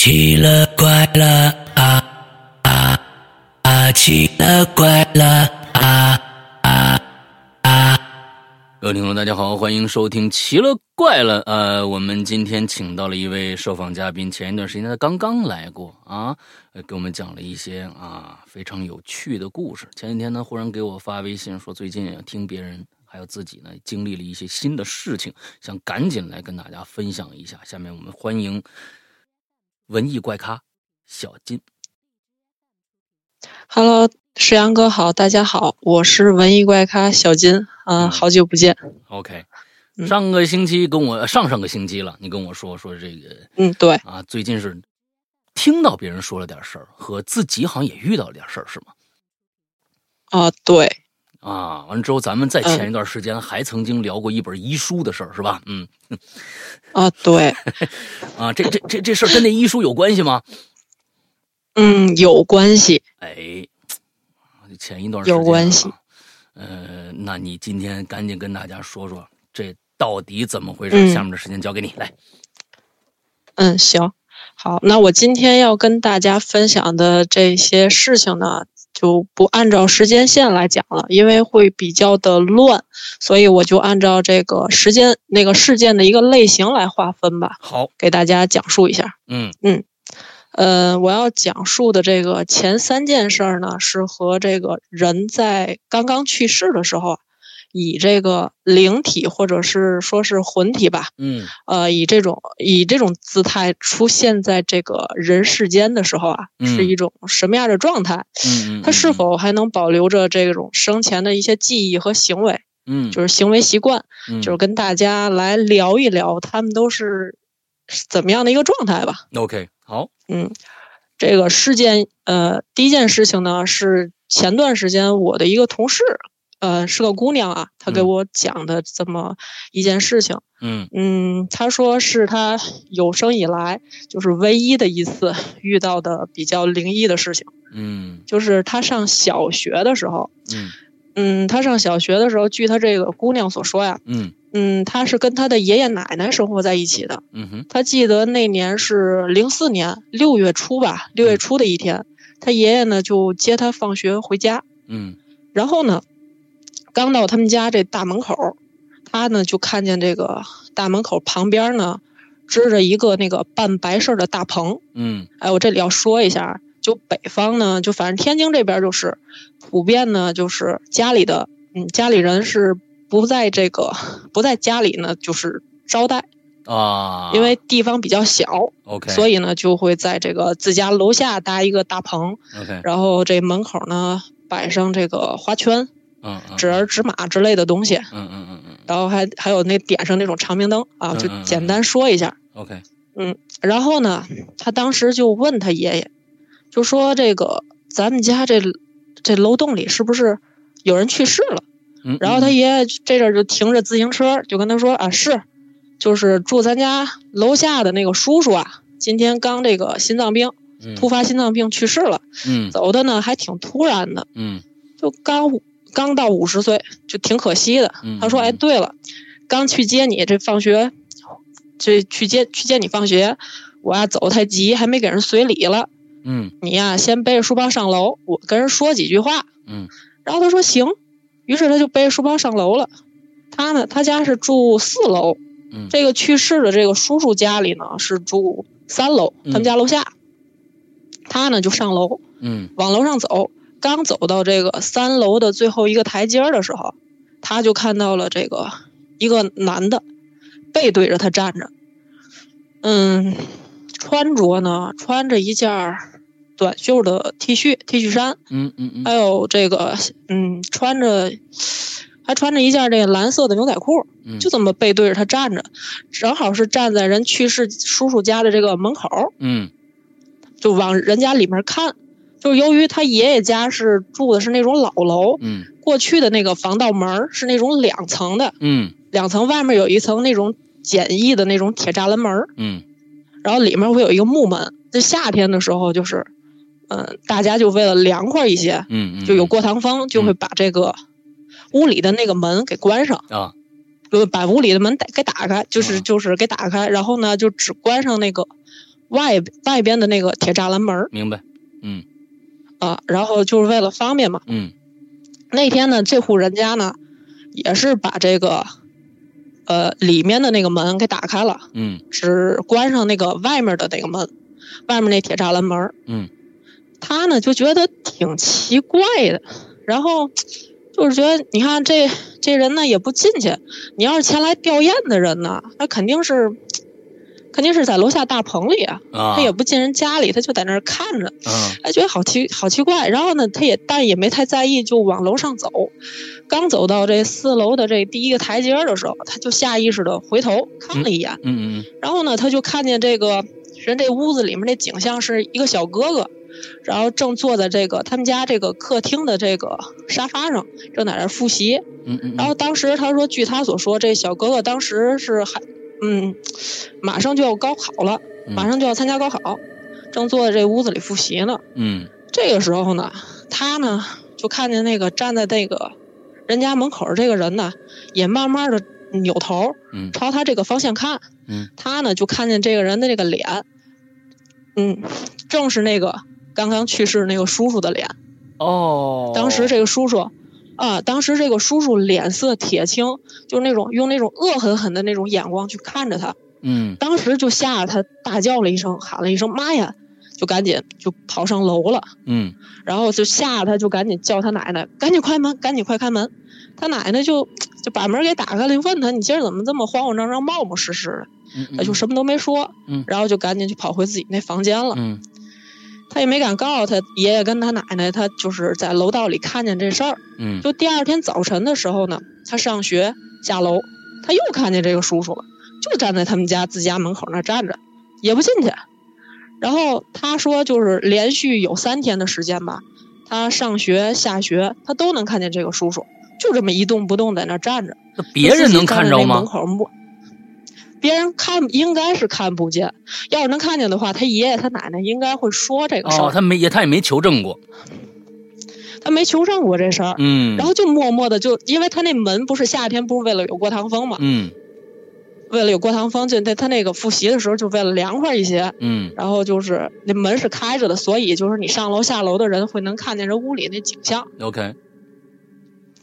奇了怪了啊啊啊！奇了怪了啊啊啊！各位听众，大家好，欢迎收听《奇了怪了》。呃，我们今天请到了一位受访嘉宾，前一段时间他刚刚来过啊，给我们讲了一些啊非常有趣的故事。前几天呢，忽然给我发微信说，最近也听别人还有自己呢经历了一些新的事情，想赶紧来跟大家分享一下。下面我们欢迎文艺怪咖小金。Hello，石阳哥好，大家好，我是文艺怪咖小金，嗯、嗯。好久不见，OK，嗯。上个星期跟我上上个星期了，你跟我说说这个嗯，对，啊，最近是听到别人说了点事儿，和自己好像也遇到了点事儿，是吗？啊、对，啊，完了之后，咱们在嗯前一段时间还曾经聊过一本遗书的事儿，是吧？嗯，啊、对，啊，这这这这事儿跟那遗书有关系吗？嗯，有关系，哎，前一段时间、啊、有关系。呃，那你今天赶紧跟大家说说，这到底怎么回事？嗯下面的时间交给你，来。嗯，行，好，那我今天要跟大家分享的这些事情呢，就不按照时间线来讲了，因为会比较的乱，所以我就按照这个时间那个事件的一个类型来划分吧，好，给大家讲述一下。嗯嗯呃，我要讲述的这个前三件事儿呢，是和这个人在刚刚去世的时候啊，以这个灵体或者是说是魂体吧，嗯。呃，以这种以这种姿态出现在这个人世间的时候啊，嗯。是一种什么样的状态？嗯嗯，他是否还能保留着这种生前的一些记忆和行为，嗯。就是行为习惯，嗯。就是跟大家来聊一聊，他们都是怎么样的一个状态吧。OK 好，嗯，这个事件，呃，第一件事情呢是前段时间我的一个同事，呃，是个姑娘啊，她给嗯。我讲的这么一件事情。嗯。嗯，她说是她有生以来就是唯一的一次遇到的比较灵异的事情，嗯。就是她上小学的时候，嗯。嗯，她上小学的时候，据她这个姑娘所说呀，嗯。嗯，她是跟她的爷爷奶奶生活在一起的。嗯哼。她记得那年是零四年六月初吧，六月初的一天，她爷爷呢就接她放学回家，嗯。然后呢，刚到他们家这大门口，他呢就看见这个大门口旁边呢支着一个那个办白事儿的大棚。嗯哎，我这里要说一下，就北方呢，就反正天津这边就是普遍呢，就是家里的嗯家里人是不在这个不在家里呢，就是招待，啊，因为地方比较小。OK，所以呢，就会在这个自家楼下搭一个大棚，OK，然后这门口呢摆上这个花圈、嗯嗯纸儿、纸马之类的东西，嗯嗯嗯嗯。然后还还有那点上那种长明灯啊，就嗯嗯嗯。简单说一下。OK，然后呢，他当时就问他爷爷，就说这个咱们家这这楼栋里是不是有人去世了？嗯，然后他爷爷这阵儿就停着自行车，就跟他说啊，是，就是住咱家楼下的那个叔叔啊，今天刚这个心脏病，嗯。突发心脏病去世了，嗯。走的呢还挺突然的，嗯。就刚五刚到五十岁，就挺可惜的。嗯他说，哎，对了，刚去接你这放学，这去接去接你放学，我呀走太急，还没给人随礼了，嗯你呀先背着书包上楼，我跟人说几句话。嗯然后他说行，于是他就背着书包上楼了。他呢，他家是住四楼，嗯这个去世的这个叔叔家里呢是住三楼，他们家楼下。他呢就上楼，嗯往楼上走，刚走到这个三楼的最后一个台阶儿的时候，他就看到了这个一个男的背对着他站着，嗯，穿着呢穿着一件短袖的 T 恤 T 恤衫，嗯嗯嗯还有这个嗯穿着还穿着一件这个蓝色的牛仔裤，嗯就这么背对着他站着，正好是站在人去世叔叔家的这个门口，嗯就往人家里面看。就是由于他爷爷家是住的是那种老楼，嗯。过去的那个防盗门是那种两层的，嗯。两层外面有一层那种简易的那种铁栅栏门，嗯。然后里面会有一个木门。在夏天的时候，就是，嗯、大家就为了凉快一些，嗯嗯，就有过堂风，就会把这个屋里的那个门给关上，啊，就把屋里的门打给打开，就是啊。就是给打开，然后呢就只关上那个外外边的那个铁栅栏门明白，嗯啊，然后就是为了方便嘛。嗯那天呢，这户人家呢，也是把这个呃里面的那个门给打开了，嗯只关上那个外面的那个门，外面那铁栅栏门。嗯他呢就觉得挺奇怪的，然后就是觉得，你看这这人呢也不进去，你要是前来吊唁的人呢，那肯定是肯定是在楼下大棚里啊，啊，他也不进人家里，他就在那儿看着，嗯哎，觉得好奇好奇怪。然后呢，他也但也没太在意，就往楼上走。刚走到这四楼的这第一个台阶的时候，他就下意识的回头看了一眼，嗯嗯然后呢，他就看见这个人这屋子里面这景象是一个小哥哥，然后正坐在这个他们家这个客厅的这个沙发上，正在那儿复习。嗯嗯，然后当时他说，据他所说，这小哥哥当时是还嗯，马上就要高考了，马上就要参加高考，正坐在这屋子里复习呢。嗯这个时候呢，他呢就看见那个站在那个人家门口儿这个人呢，也慢慢的扭头嗯朝他这个方向看。嗯他呢就看见这个人的这个脸，嗯，正是那个刚刚去世那个叔叔的脸。哦，当时这个叔叔，啊，当时这个叔叔脸色铁青，就是那种用那种恶狠狠的那种眼光去看着他。嗯当时就吓得他大叫了一声，喊了一声“妈呀”，就赶紧就跑上楼了。嗯然后就吓得他就赶紧叫他奶奶，赶紧开门，赶紧快开门。他奶奶就就把门给打开了，就问他：“你今儿怎么这么慌慌张张、冒冒失失的？”嗯，他就什么都没说，嗯然后就赶紧就跑回自己那房间了。嗯他也没敢告诉他爷爷跟他奶奶，他就是在楼道里看见这事儿。嗯就第二天早晨的时候呢，他上学下楼，他又看见这个叔叔了，就站在他们家自家门口那儿站着，也不进去。然后他说，就是连续有三天的时间吧，他上学下学，他都能看见这个叔叔，就这么一动不动在那儿站着。那别人能看着门吗？口摸，别人看应该是看不见。要是能看见的话，他爷爷他奶奶应该会说这个事儿。哦，他没也他也没求证过，他没求证过这事儿，嗯，然后就默默的就，因为他那门不是夏天不是为了有过堂风嘛，嗯。为了有过堂风，就他他那个复习的时候就为了凉快一些，嗯。然后就是那门是开着的，所以就是你上楼下楼的人会能看见这屋里那景象，OK，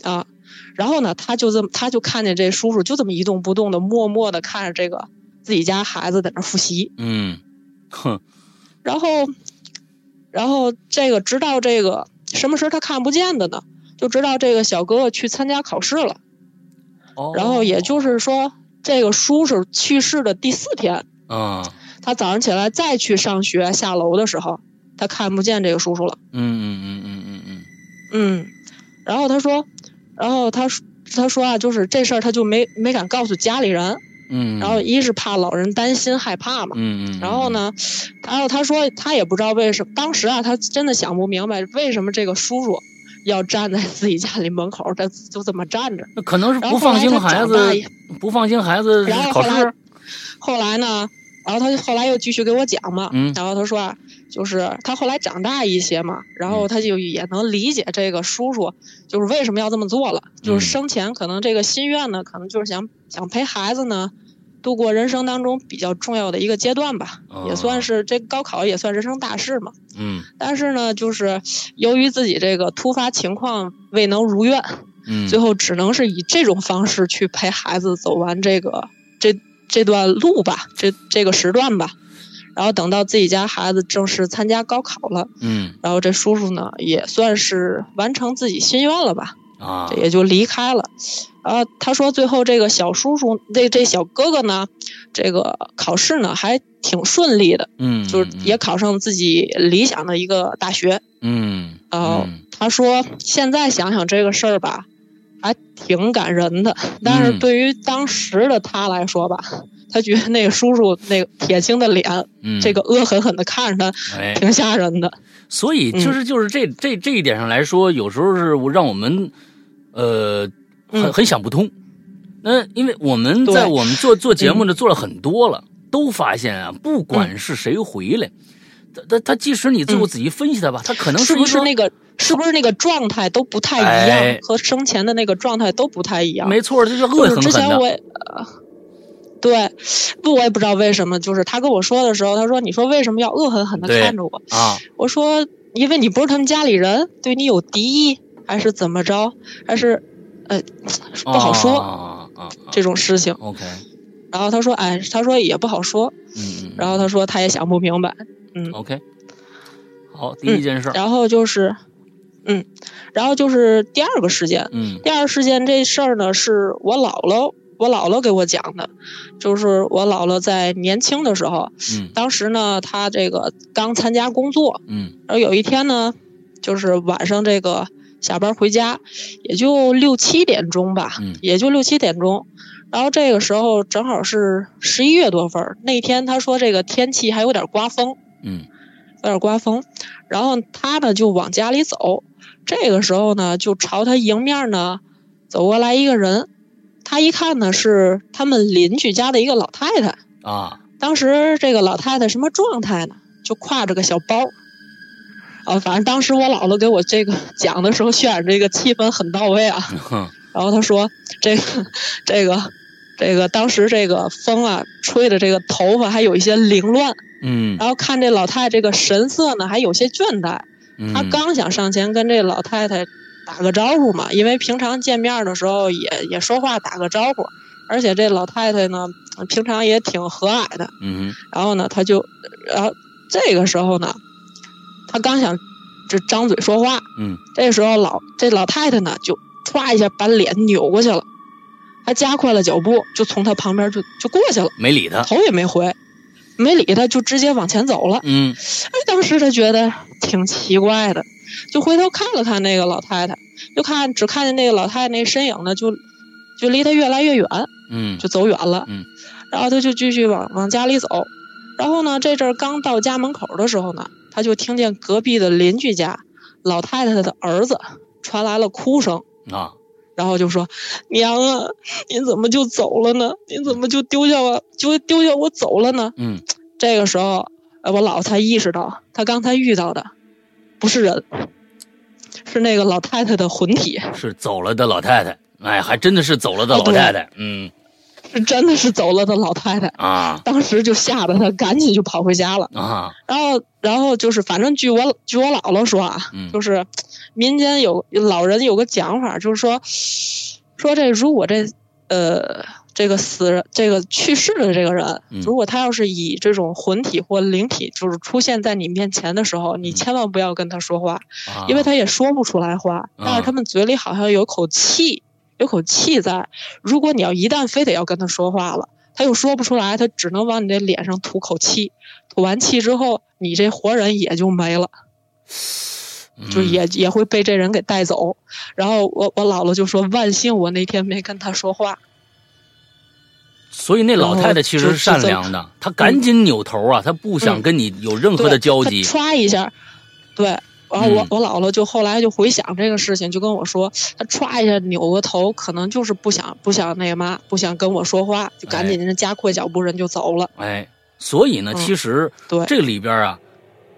啊。然后呢，他就这么他就看见这叔叔就这么一动不动的，默默的看着这个自己家孩子在那复习。嗯，哼，然后，然后这个直到这个什么时候他看不见的呢？就直到这个小哥哥去参加考试了。哦，然后也就是说，这个叔叔去世的第四天，嗯他早上起来再去上学下楼的时候，他看不见这个叔叔了。嗯嗯嗯嗯嗯嗯嗯，然后他说，然后他说他说啊，就是这事儿他就没没敢告诉家里人，嗯，然后一是怕老人担心害怕嘛。嗯嗯，然后呢，然后他说他也不知道为什么，当时啊，他真的想不明白为什么这个叔叔要站在自己家里门口，他就这么站着。那可能是不放心孩子，不放心孩子考然后后来试，后来呢，然后他就后来又继续给我讲嘛，嗯然后他说啊，就是他后来长大一些嘛，然嗯后他就也能理解这个叔叔就是为什么要这么做了，嗯就是生前可能这个心愿呢，可能就是想想陪孩子呢。度过人生当中比较重要的一个阶段吧，哦也算是这高考也算人生大事嘛。嗯但是呢，就是由于自己这个突发情况未能如愿，嗯，最后只能是以这种方式去陪孩子走完这个这这段路吧，这这个时段吧。然后等到自己家孩子正式参加高考了，嗯然后这叔叔呢也算是完成自己心愿了吧，啊这，也就离开了。啊，他说最后这个小叔叔，这这小哥哥呢，这个考试呢还挺顺利的，嗯，就是也考上自己理想的一个大学。嗯然后他说现在想想这个事儿吧，还挺感人的。但是嗯对于当时的他来说吧，他觉得那个叔叔那个铁青的脸，嗯，这个恶狠狠的看着他，哎，挺吓人的。所以就是就是这这这一点上来说，有时候是让我们呃很嗯很想不通。那因为我们在我们做做节目呢，做了很多了，都发现啊，不管是谁回来，他他他即使你最后仔细分析他吧，他可能是不是那个是不是那个状态都不太一样，哎和生前的那个状态都不太一样？没错，这是恶就是之前。我也呃，对，不，我也不知道为什么，就是他跟我说的时候，他说：“你说为什么要恶狠狠的看着我啊，？”我说：“因为你不是他们家里人，对你有敌意，还是怎么着？还是呃不好说、啊啊啊这种事情。OK，” 然后他说：“哎，他说也不好说。嗯嗯，”然后他说他也想不明白。嗯，OK，好，第一件事儿，然后就是，嗯，然后就是第二个事件，嗯第二个事件这事儿呢，是我姥姥，我姥姥给我讲的，就是我姥姥在年轻的时候，嗯。当时呢，她这个刚参加工作，嗯。然后有一天呢，就是晚上这个下班回家，也就六七点钟吧，嗯。也就六七点钟。然后这个时候正好是十一月多份儿，那天她说这个天气还有点刮风，嗯。有点刮风，然后她呢就往家里走，这个时候呢就朝她迎面呢走过来一个人，他一看呢是他们邻居家的一个老太太，啊，当时这个老太太什么状态呢？就挎着个小包。啊，反正当时我姥姥给我这个讲的时候，渲染这个气氛很到位啊。然后她说，这个，这个，这个，当时这个风啊，吹的这个头发还有一些凌乱，嗯然后看这老太太这个神色呢，还有些倦怠。嗯，他刚想上前跟这老太太打个招呼嘛，因为平常见面的时候也也说话打个招呼，而且这老太太呢，平常也挺和蔼的。嗯然后呢，他就，然后这个时候呢，他刚想这张嘴说话，嗯这时候老这老太太呢就歘一下把脸扭过去了，还加快了脚步，就从他旁边就就过去了，没理他，头也没回，没理他，就直接往前走了。嗯哎，当时他觉得挺奇怪的，就回头看了看那个老太太，就看只看见那个老太太那身影呢，就就离他越来越远，嗯就走远了。嗯然后他就继续往往家里走。然后呢，这阵儿刚到家门口的时候呢，他就听见隔壁的邻居家老太太的儿子传来了哭声，啊，然后就说：“娘啊，您怎么就走了呢？您怎么就丢下我，就丢下我走了呢？”嗯 这个时候，呃我姥才意识到，他刚才遇到的不是人，是那个老太太的魂体，是走了的老太太，哎，还真的是走了的老太太，嗯是真的是走了的老太太。啊当时就吓得他赶紧就跑回家了。啊，然后，然后就是，反正据我据我姥姥说啊，嗯就是民间有老人有个讲法，就是说，说这如果这呃这个死人这个去世的这个人，嗯。如果他要是以这种魂体或灵体就是出现在你面前的时候，你嗯千万不要跟他说话，啊。因为他也说不出来话，但是他们嘴里好像有口气，有口气在。如果你要一旦非得要跟他说话了，他又说不出来，他只能往你这脸上吐口气，吐完气之后，你这活人也就没了，就嗯也也会被这人给带走。然后我我姥姥就说：“万幸我那天没跟他说话。所以那老太太其实是善良的，她赶紧扭头啊，她不想嗯跟你有任何”的交集。他歘一下，对。然后我嗯我姥姥就后来就回想这个事情，就跟我说，她歘一下扭个头，可能就是不想不想那个嘛，不想跟我说话，就赶紧人加快脚步，人就走了。哎，所以呢，嗯其实对，这里边啊，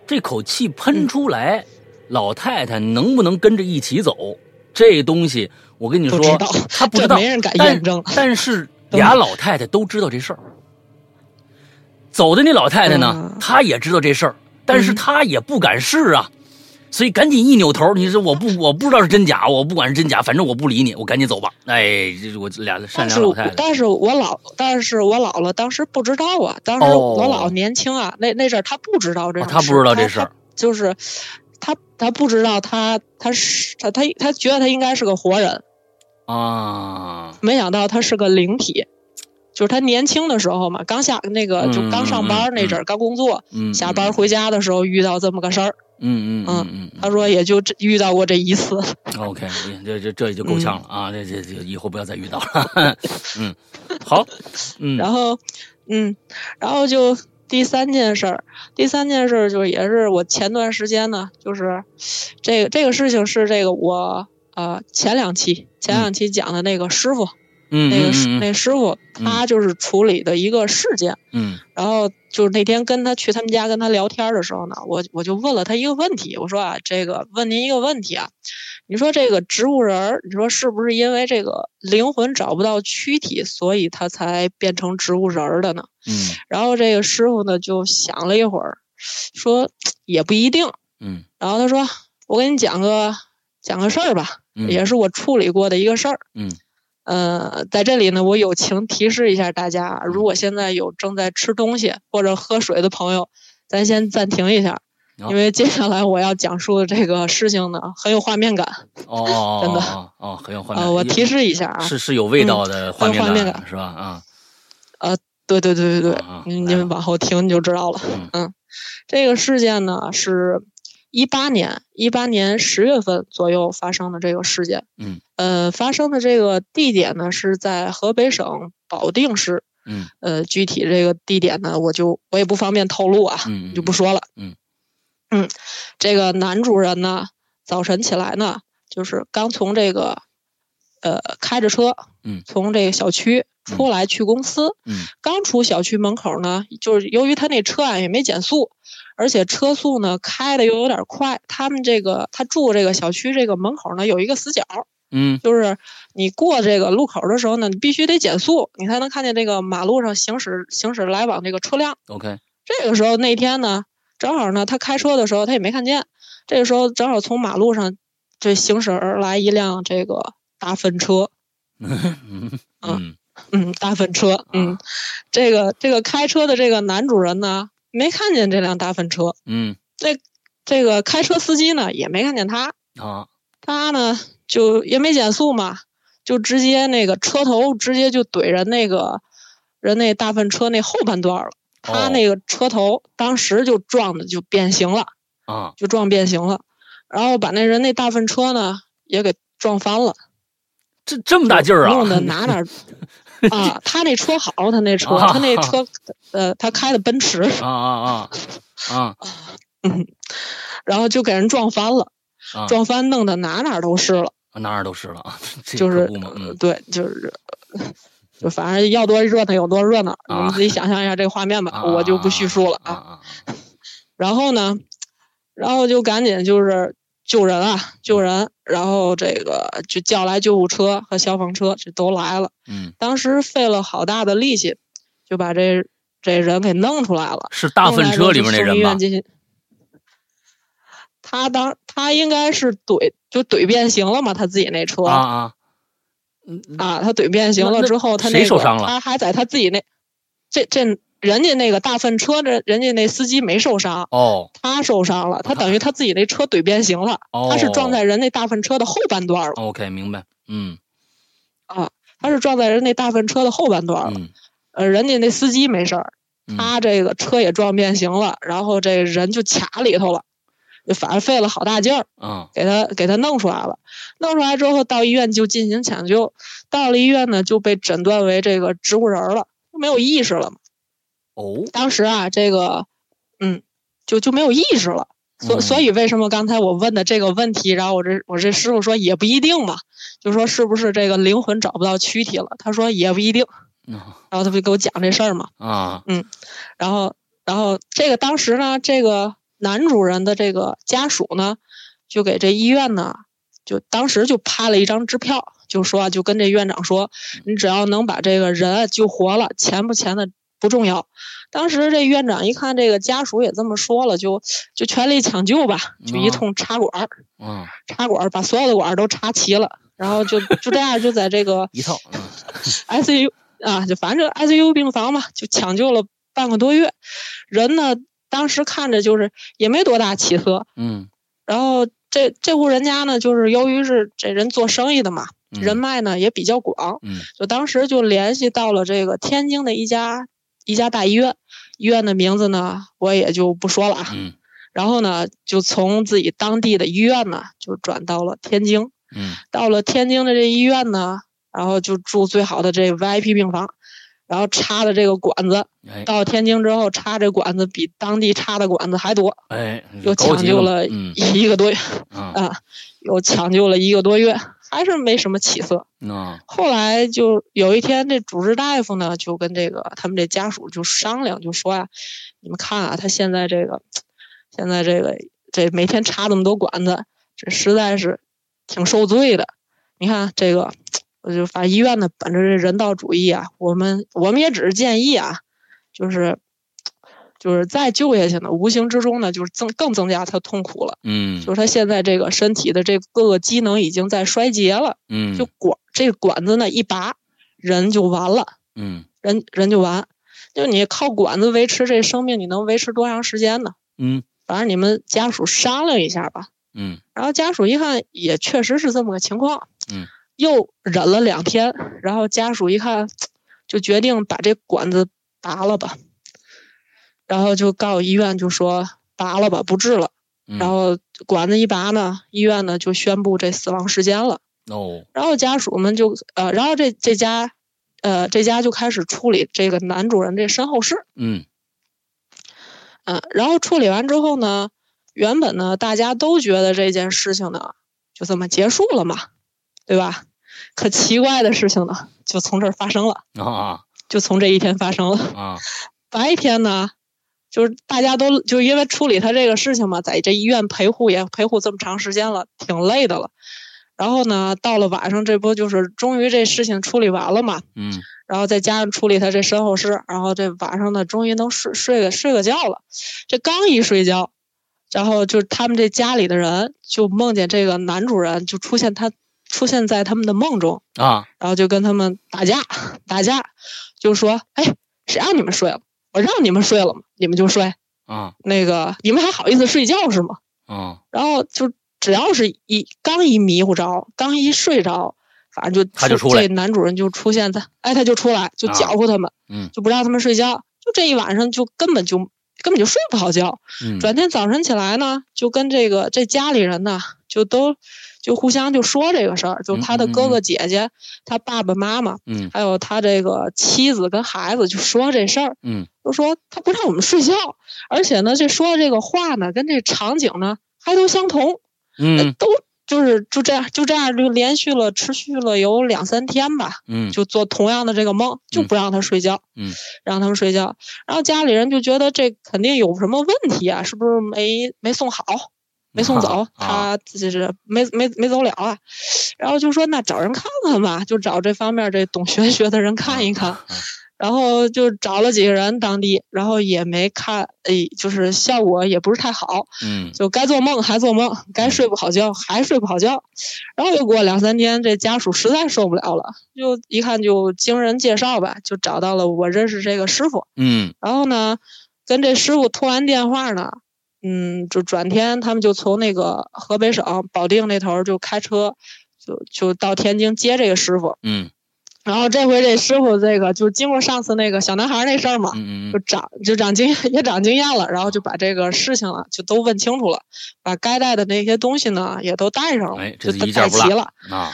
这口气喷出来，老太太能不能跟着一起走？这东西我跟你说不知道，她不知道，没人敢但验证。但是俩老太太都知道这事儿。走的那老太太呢嗯，她也知道这事儿，但是嗯她也不敢试啊，所以赶紧一扭头，你说我不我不知道是真假，我不管是真假，反正我不理你，我赶紧走吧。哎，这我俩善良老太太，但是我老，但是我姥姥当时不知道啊，当时哦我姥年轻啊，那那阵儿她不知道这事、她不知道这事儿就是她她不知道他他是他他他觉得他应该是个活人，啊，没想到他是个灵体。就是他年轻的时候嘛，刚下那个就刚上班那阵儿，刚工作，嗯，下班回家的时候遇到这么个事儿。嗯，嗯嗯嗯他说也就这遇到过这一次。嗯，OK，这这这也就够呛了啊，这这这以后不要再遇到了。嗯，好，嗯，然后，嗯，然后就第三件事儿，第三件事儿就是也是我前段时间呢，就是这个这个事情是这个我呃前两期前两期讲的那个师傅，嗯那个师、那师傅他就是处理的一个事件，嗯然后就是那天跟他去他们家跟他聊天的时候呢，我我就问了他一个问题，我说啊，这个问您一个问题啊，你说这个植物人儿，你说是不是因为这个灵魂找不到躯体，所以他才变成植物人儿的呢？嗯然后这个师傅呢就想了一会儿，说也不一定。嗯然后他说，我给你讲个讲个事儿吧，嗯也是我处理过的一个事儿。嗯呃，在这里呢，我友情提示一下大家，如果现在有正在吃东西或者喝水的朋友，咱先暂停一下，因为接下来我要讲述的这个事情呢，很有画面感。哦哦真的哦很有画面呃，我提示一下啊，是是有味道的画面感感是吧？啊对对对对对啊啊，您来吧您往后听你就知道了。嗯嗯，这个事件呢是一八年一八年十月份左右发生的这个事件。嗯呃，发生的这个地点呢是在河北省保定市。嗯呃，具体这个地点呢，我就我也不方便透露啊，嗯，就不说了。嗯嗯，这个男主人呢，早晨起来呢，就是刚从这个呃开着车，嗯从这个小区出来去公司，嗯。刚出小区门口呢，就是由于他那车啊也没减速，而且车速呢开的又有点快，他们这个他住这个小区这个门口呢有一个死角，嗯。就是你过这个路口的时候呢，你必须得减速，你才能看见这个马路上行驶行驶来往这个车辆。，OK，这个时候那天呢，正好呢他开车的时候他也没看见，这个时候正好从马路上这行驶而来一辆这个大粪车，嗯。嗯嗯，大粪车，嗯啊，这个这个开车的这个男主人呢没看见这辆大粪车，嗯这这个开车司机呢也没看见他，啊他呢就也没减速嘛，就直接那个车头直接就怼人那个人那大粪车那后半段了。他哦那个车头当时就撞的就变形了，啊就撞变形了，然后把那人那大粪车呢也给撞翻了，这这么大劲儿啊！弄得哪哪儿 啊，他那车好，他那车，啊。他那车，呃，他开的奔驰，啊啊啊啊。嗯，然后就给人撞翻了，啊！撞翻弄得哪哪都是了。哪哪都是了啊，就是对，就是，就反正要多热闹有多热闹，你啊们自己想象一下这个画面吧，啊我就不叙述了啊啊。啊。然后呢，然后就赶紧就是救人啊，救人，然后这个就叫来救护车和消防车，这都来了。嗯，当时费了好大的力气，就把这这人给弄出来了。是大粪车里面那人吧送医院？进行。他当他应该是怼就怼变形了嘛，他自己那车啊啊，嗯啊，他怼变形了之后，他那个谁受伤了他还在他自己那，这这人家那个大粪车，这人家那司机没受伤，哦。他受伤了，他等于他自己那车怼变形了，哦，他是撞在人那大粪车的后半段了，OK，明白，嗯。啊他是撞在人那大粪车的后半段了，嗯。呃，人家那司机没事他这个车也撞变形了，然后这人就卡里头了，就反正费了好大劲儿。嗯。给他给他弄出来了，弄出来之后到医院就进行抢救，到了医院呢就被诊断为这个植物人儿了，没有意识了嘛。哦当时啊，这个嗯，就就没有意识了。所嗯所以为什么刚才我问的这个问题，然后我这我这师傅说也不一定嘛，就说是不是这个灵魂找不到躯体了？他说也不一定，嗯然后他就给我讲这事儿嘛。啊然后，然后这个当时呢，这个男主人的这个家属呢，就给这医院呢，就当时就拍了一张支票，就说啊就跟这院长说，你只要能把这个人啊救活了，钱不钱的不重要。当时这院长一看这个家属也这么说了，就就全力抢救吧，就一哦通插管儿，嗯，插管儿把所有的管儿都插齐了，然后就就这样就在这个一套，嗯 ICU 啊，就反正 ICU 病房嘛，就抢救了半个多月。人呢，当时看着就是也没多大起色。嗯然后这这户人家呢，就是由于是这人做生意的嘛，嗯人脉呢也比较广，嗯就当时就联系到了这个天津的一家一家大医院，医院的名字呢我也就不说了啊。嗯然后呢，就从自己当地的医院呢，就转到了天津。嗯到了天津的这医院呢，然后就住最好的这 VIP 病房，然后插的这个管子，哎到天津之后插这管子比当地插的管子还多，哎，又抢救了嗯一个多月啊啊，又抢救了一个多月，还是没什么起色。啊后来就有一天，这主治大夫呢就跟这个他们这家属就商量，就说呀、你们看啊，他现在这个，现在这个这每天插这么多管子，这实在是挺受罪的。你看这个，我就反正医院呢，本着这人道主义啊，我们我们也只是建议啊，就是就是再救下去呢，无形之中呢，就是增更增加他痛苦了。嗯就是他现在这个身体的这各个机能已经在衰竭了。嗯就管这个管子呢一拔，人就完了，嗯人人就完。就你靠管子维持这生命，你能维持多长时间呢？嗯反正你们家属商量一下吧。嗯然后家属一看，也确实是这么个情况，嗯，又忍了两天，然后家属一看，就决定把这管子拔了吧，然后就告医院就说拔了吧，不治了。嗯，然后管子一拔呢，医院呢就宣布这死亡时间了。哦然后家属们就呃，然后这这家，呃，这家就开始处理这个男主人这身后事，嗯嗯，然后处理完之后呢，原本呢大家都觉得这件事情呢就这么结束了嘛，对吧？可奇怪的事情呢就从这儿发生了，啊就从这一天发生了。啊白天呢，就是大家都就因为处理他这个事情嘛，在这医院陪护也陪护这么长时间了，挺累的了。然后呢，到了晚上，这不就是终于这事情处理完了嘛？嗯然后再加上处理他这身后事，然后这晚上呢，终于能睡睡个睡个觉了。这刚一睡觉，然后就他们这家里的人就梦见这个男主人就出现他出现在他们的梦中，啊然后就跟他们打架打架，就说：“哎，谁让你们睡了？我让你们睡了吗？你们就睡。啊那个你们还好意思睡觉是吗？”啊然后就只要是一刚一迷糊着，刚一睡着，反正就他就出来这男主人就出现在，哎，他就出来就啊搅和他们，嗯就不让他们睡觉，就这一晚上就根本就根本就睡不好觉。嗯转天早晨起来呢，就跟这个这家里人呢，就都就互相就说这个事儿，就他的哥哥姐姐、他爸爸妈妈，嗯还有他这个妻子跟孩子就说这事儿，嗯就说他不让我们睡觉，而且呢，这说的这个话呢，跟这场景呢还都相同，嗯。都就是就这样就这样就连续了持续了有两三天吧，嗯。就做同样的这个梦，就不让他睡觉，嗯。让他们睡觉，然后家里人就觉得这肯定有什么问题啊，是不是没没送好？没送走，啊他就是没没没走了啊，然后就说那找人看看吧，就找这方面这懂玄学的人看一看，啊然后就找了几个人当地，然后也没看，哎，就是效果也不是太好，嗯。就该做梦还做梦，该睡不好觉还睡不好觉，然后又过两三天，这家属实在受不了了，就一看就经人介绍吧，就找到了我认识这个师傅，嗯。然后呢，跟这师傅通完电话呢，嗯，就转天他们就从那个河北省保定那头就开车，就就到天津接这个师傅。嗯然后这回这师傅这个就经过上次那个小男孩那事儿嘛，嗯就长就长经也长经验了，然后就把这个事情啊就都问清楚了，把该带的那些东西呢也都带上了，哎这就带齐了。啊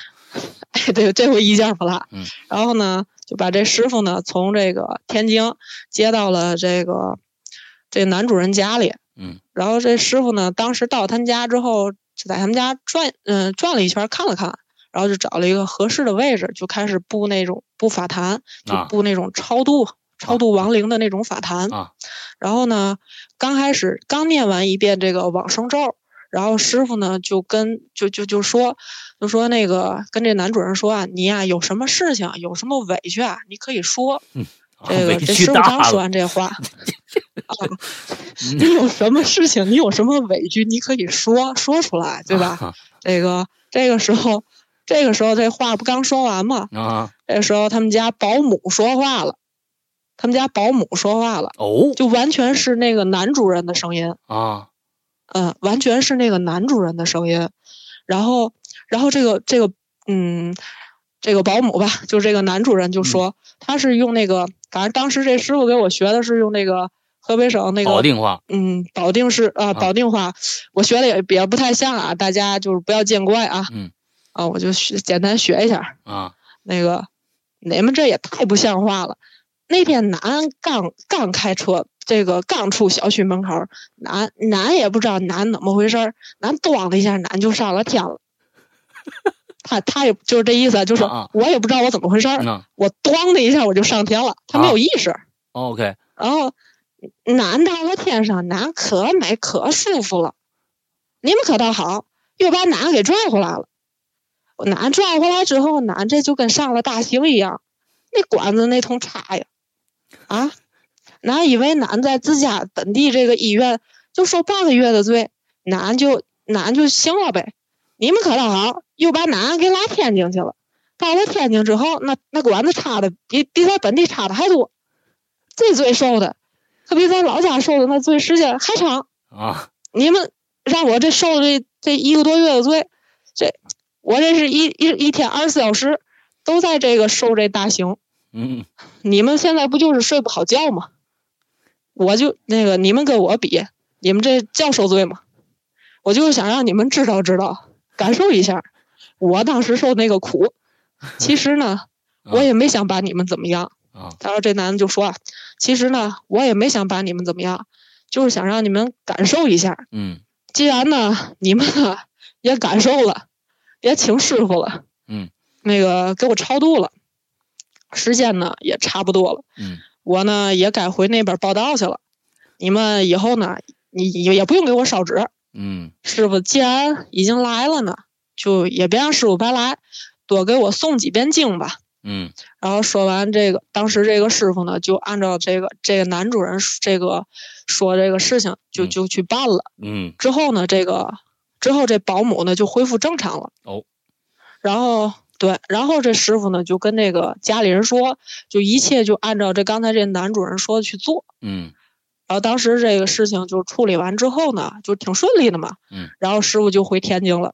哎，对，这回一件不落。嗯，然后呢，就把这师傅呢从这个天津接到了这个这男主人家里。嗯然后这师傅呢，当时到他们家之后，就在他们家转，嗯、转了一圈，看了看，然后就找了一个合适的位置，就开始布那种布法坛，就啊布那种超度、超度亡灵的那种法坛。啊然后呢，刚开始刚念完一遍这个往生咒，然后师傅呢就跟就就就说就说那个跟这男主人说啊，你呀、有什么事情有什么委屈啊，你可以说。这个这师傅刚说完这话，啊，你有什么事情，你有什么委屈，你可以说说出来，对吧？啊这个这个时候，这个时候这话不刚说完吗？啊这时候他们家保姆说话了，他们家保姆说话了，哦就完全是那个男主人的声音，啊嗯，完全是那个男主人的声音。然后，然后这个这个，嗯，这个保姆吧，就这个男主人就说，他是用那个，反正当时这师傅给我学的是用那个河北省那个保定话嗯，保定市啊，保定话，我学的也也不太像啊，大家就是不要见怪啊。嗯。啊，我就学简单学一下。啊那个，你们这也太不像话了。那天南刚刚开车，这个刚出小区门口，南南也不知道南怎么回事儿，南咣的一下南就上了天了。他他也就是这意思，就是我也不知道我怎么回事我咣的一下我就上天了，他没啊有意识。OK，然后男到了天上，男可美可舒服了，你们可倒好，又把男给拽回来了。男转回来之后，男这就跟上了大刑一样，那管子那通插呀，啊，男以为男在自家本地这个医院就受半个月的罪，男就男就行了呗。你们可倒好，又把男给拉天津去了。到了天津之后，那那管子插的比比在本地插的还多，这罪受的可比在老家受的那罪时间还长。啊，你们让我这受了这这一个多月的罪，这我这是一一一天二十四小时都在这个受这大刑。嗯你们现在不就是睡不好觉吗？我就那个你们跟我比，你们这叫受罪吗？我就是想让你们知道知道，感受一下我当时受那个苦。其实呢，我也没想把你们怎么样。啊他说这男的就说啊，其实呢，我也没想把你们怎么样，就是想让你们感受一下。嗯既然呢，你们呢也感受了，也请师傅了，嗯，那个给我超度了，时间呢也差不多了，嗯我呢也该回那边报道去了。你们以后呢，你也也不用给我烧纸，嗯师傅既然已经来了呢，就也别让师傅白来，多给我诵几遍经吧。嗯然后说完这个，当时这个师傅呢，就按照这个这个男主人这个说这个事情，就嗯就去办了。嗯之后呢，这个之后这保姆呢就恢复正常了。哦，然后对，然后这师傅呢就跟那个家里人说，就一切就按照这刚才这男主人说的去做。嗯然后当时这个事情就处理完之后呢，就挺顺利的嘛。嗯。然后师傅就回天津了。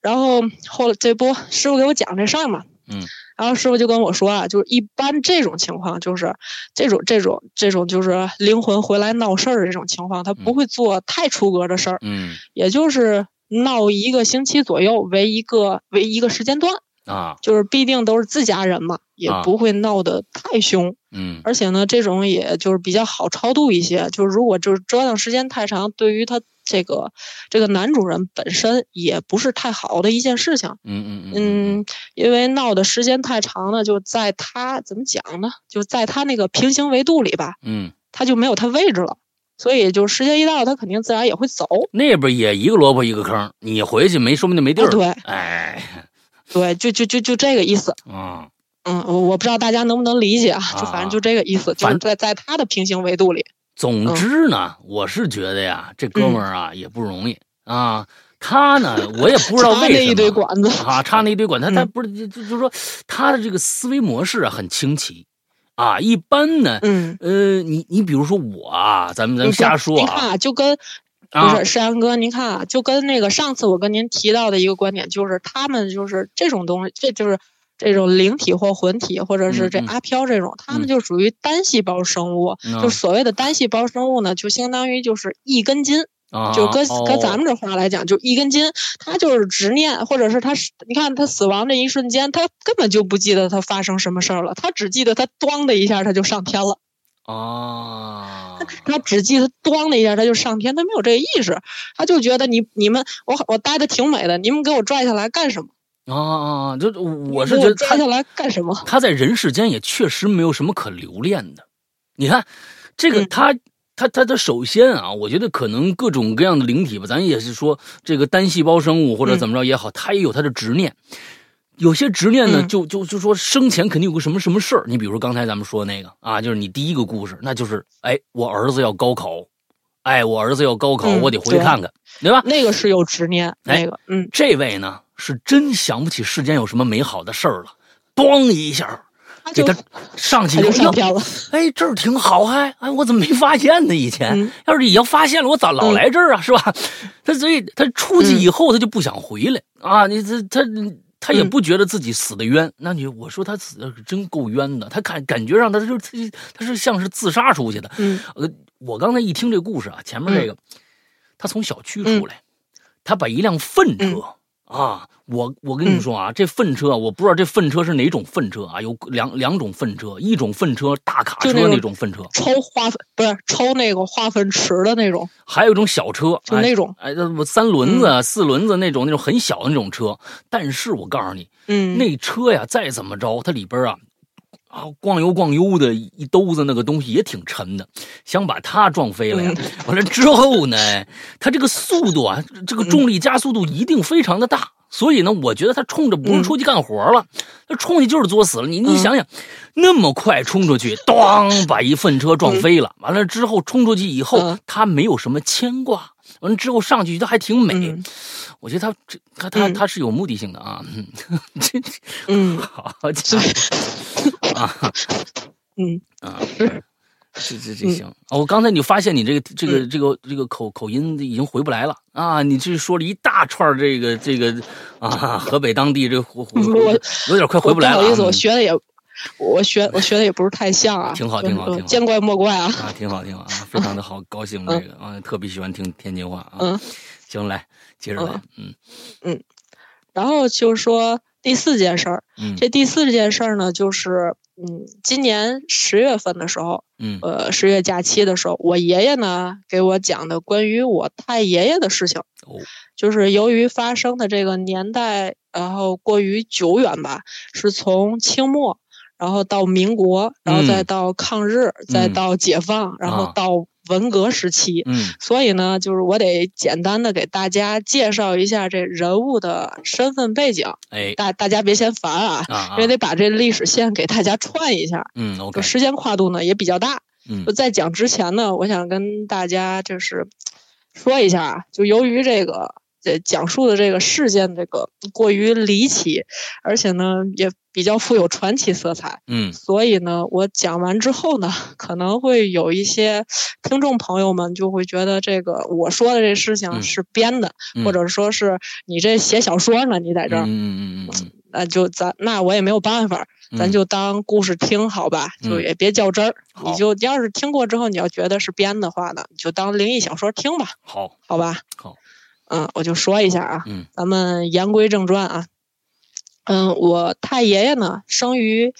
然后后来这不师傅给我讲这事儿嘛。嗯。然后师傅就跟我说啊，就是一般这种情况，就是这种这种这种就是灵魂回来闹事儿这种情况，他不会做太出格的事儿，嗯也就是闹一个星期左右为一个为一个时间段，啊就是必定都是自家人嘛，也啊不会闹得太凶。嗯而且呢，这种也就是比较好超度一些。就是如果就是折腾时间太长，对于他这个这个男主人本身也不是太好的一件事情。嗯嗯嗯嗯，因为闹的时间太长呢，就在他怎么讲呢？就在他那个平行维度里吧，嗯，他就没有他位置了。所以就时间一到，他肯定自然也会走。那边也一个萝卜一个坑，你回去没说不定没地儿。啊对哎，对，就就就就这个意思。嗯嗯，我我不知道大家能不能理解啊，就反正就这个意思，就在在他的平行维度里。总之呢，我是觉得呀，这哥们儿啊也不容易啊。他呢，我也不知道 为什么那一堆管子啊，插那一堆管，他他嗯不是就就就说他的这个思维模式啊很清奇啊。一般呢，嗯，呃，你你比如说我啊，咱们咱们瞎说啊你看啊，就跟不啊是，山阳哥，您看啊，就跟那个上次我跟您提到的一个观点，就是他们就是这种东西，这就是这种灵体或魂体，或者是这阿飘这种，他嗯们就属于单细胞生物。嗯就所谓的单细胞生物呢，就相当于就是一根筋，啊，就搁搁咱们这话来讲，就一根筋，他就是执念，或者是他是，你看他死亡那一瞬间，他根本就不记得他发生什么事儿了，他只记得他咣的一下他就上天了。啊，他只记得咣的一下他就上天，他没有这个意识，他就觉得你你们我我待的挺美的，你们给我拽下来干什么？啊啊，就我是觉得他拽下来干什么？他在人世间也确实没有什么可留恋的。你看，这个嗯他、他他他首先啊，我觉得可能各种各样的灵体吧，咱也是说这个单细胞生物或者嗯怎么着也好，他也有他的执念。有些执念呢，嗯就就就说生前肯定有个什么什么事儿。你比如说刚才咱们说那个啊，就是你第一个故事，那就是哎，我儿子要高考，哎，我儿子要高考，嗯我得回去看看，对吧？那个是有执念，哎那个嗯，这位呢是真想不起世间有什么美好的事儿了，咣一下给他上去就上天了。哎，这儿挺好，还哎，我怎么没发现呢？以前、嗯要是已经发现了，我咋老来这儿啊？是吧？他所以他出去以后，他就不想回来、啊。你这他他也嗯不觉得自己死的冤。那你我说他死的是真够冤的，他感感觉上他就他他是像是自杀出去的。嗯呃，我刚才一听这故事啊，前面这个，他从小区出来，他把一辆粪车、嗯啊，我我跟你们说啊，这粪车我不知道这粪车是哪种粪车啊，有两两种粪车，一种粪车大卡车那种粪车，抽化粪不是抽那个化粪池的那种，还有一种小车，哎就那种哎，那三轮子、四轮子那种那种很小的那种车。但是我告诉你，嗯，那车呀，再怎么着，它里边啊啊逛悠逛悠的一兜子那个东西也挺沉的，想把它撞飞了呀。完了之后呢，它这个速度啊，这个重力加速度一定非常的大。所以呢，我觉得它冲着不是出去干活了，它冲去就是作死了。你你想想，那么快冲出去，咣把一粪车撞飞了。完了之后冲出去以后，嗯他没有什么牵挂。完了之后上去，他还挺美。嗯我觉得他这他他嗯他是有目的性的啊。嗯这嗯 好家伙 啊嗯啊！这这这行、哦我刚才你发现你这个这嗯个这个这个口口音已经回不来了啊！你这说了一大串这个这个啊，河北当地这个回回我有点快回不来了、不。好意思，我嗯学的也，我学我学的也不是太像啊，挺好挺好呃挺好见怪莫怪啊。啊，挺好挺好啊，非常的好，高兴这个啊，特别喜欢听天津话啊。嗯，行，来接着来，嗯。嗯然后就是说第四件事儿，嗯。这第四件事儿呢，就是嗯，今年十月份的时候，嗯。呃，十月假期的时候，我爷爷呢给我讲的关于我太爷爷的事情，哦。就是由于发生的这个年代，然后过于久远吧，是从清末，然后到民国，然后再嗯。到抗日，再嗯。到解放，然后啊。到文革时期。嗯。所以呢，就是我得简单的给大家介绍一下这人物的身份背景，哎。大大家别嫌烦啊，啊啊因为得把这历史线给大家串一下，嗯 OK 时间跨度呢也比较大。嗯。就在讲之前呢，我想跟大家就是说一下啊，就由于这个这讲述的这个事件这个过于离奇，而且呢也比较富有传奇色彩，嗯。所以呢，我讲完之后呢，可能会有一些听众朋友们就会觉得这个我说的这事情嗯是编的，嗯。或者说是你这写小说呢，你在这儿，嗯嗯嗯嗯那就咱那我也没有办法，嗯，咱就当故事听好吧，就嗯。也别较真儿。好。你就要是听过之后，你要觉得是编的话呢，你就当灵异小说听吧，好。好吧？好，嗯，我就说一下啊，嗯咱们言归正传啊。嗯，我太爷爷呢，生于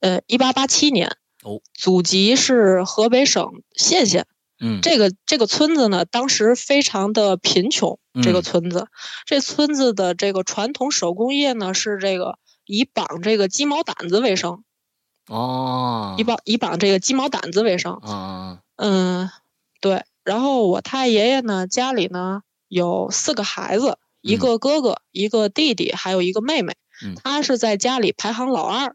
呃一八八七年，哦，祖籍是河北省献县。嗯这个这个村子呢，当时非常的贫穷。这个嗯村子，这村子的这个传统手工业呢，是这个以绑这个鸡毛掸子为生，哦以绑以绑这个鸡毛掸子为生。啊嗯，对。然后我太爷爷呢，家里呢有四个孩子，一嗯个哥哥，一个弟弟，还有一个妹妹。嗯他是在家里排行老二，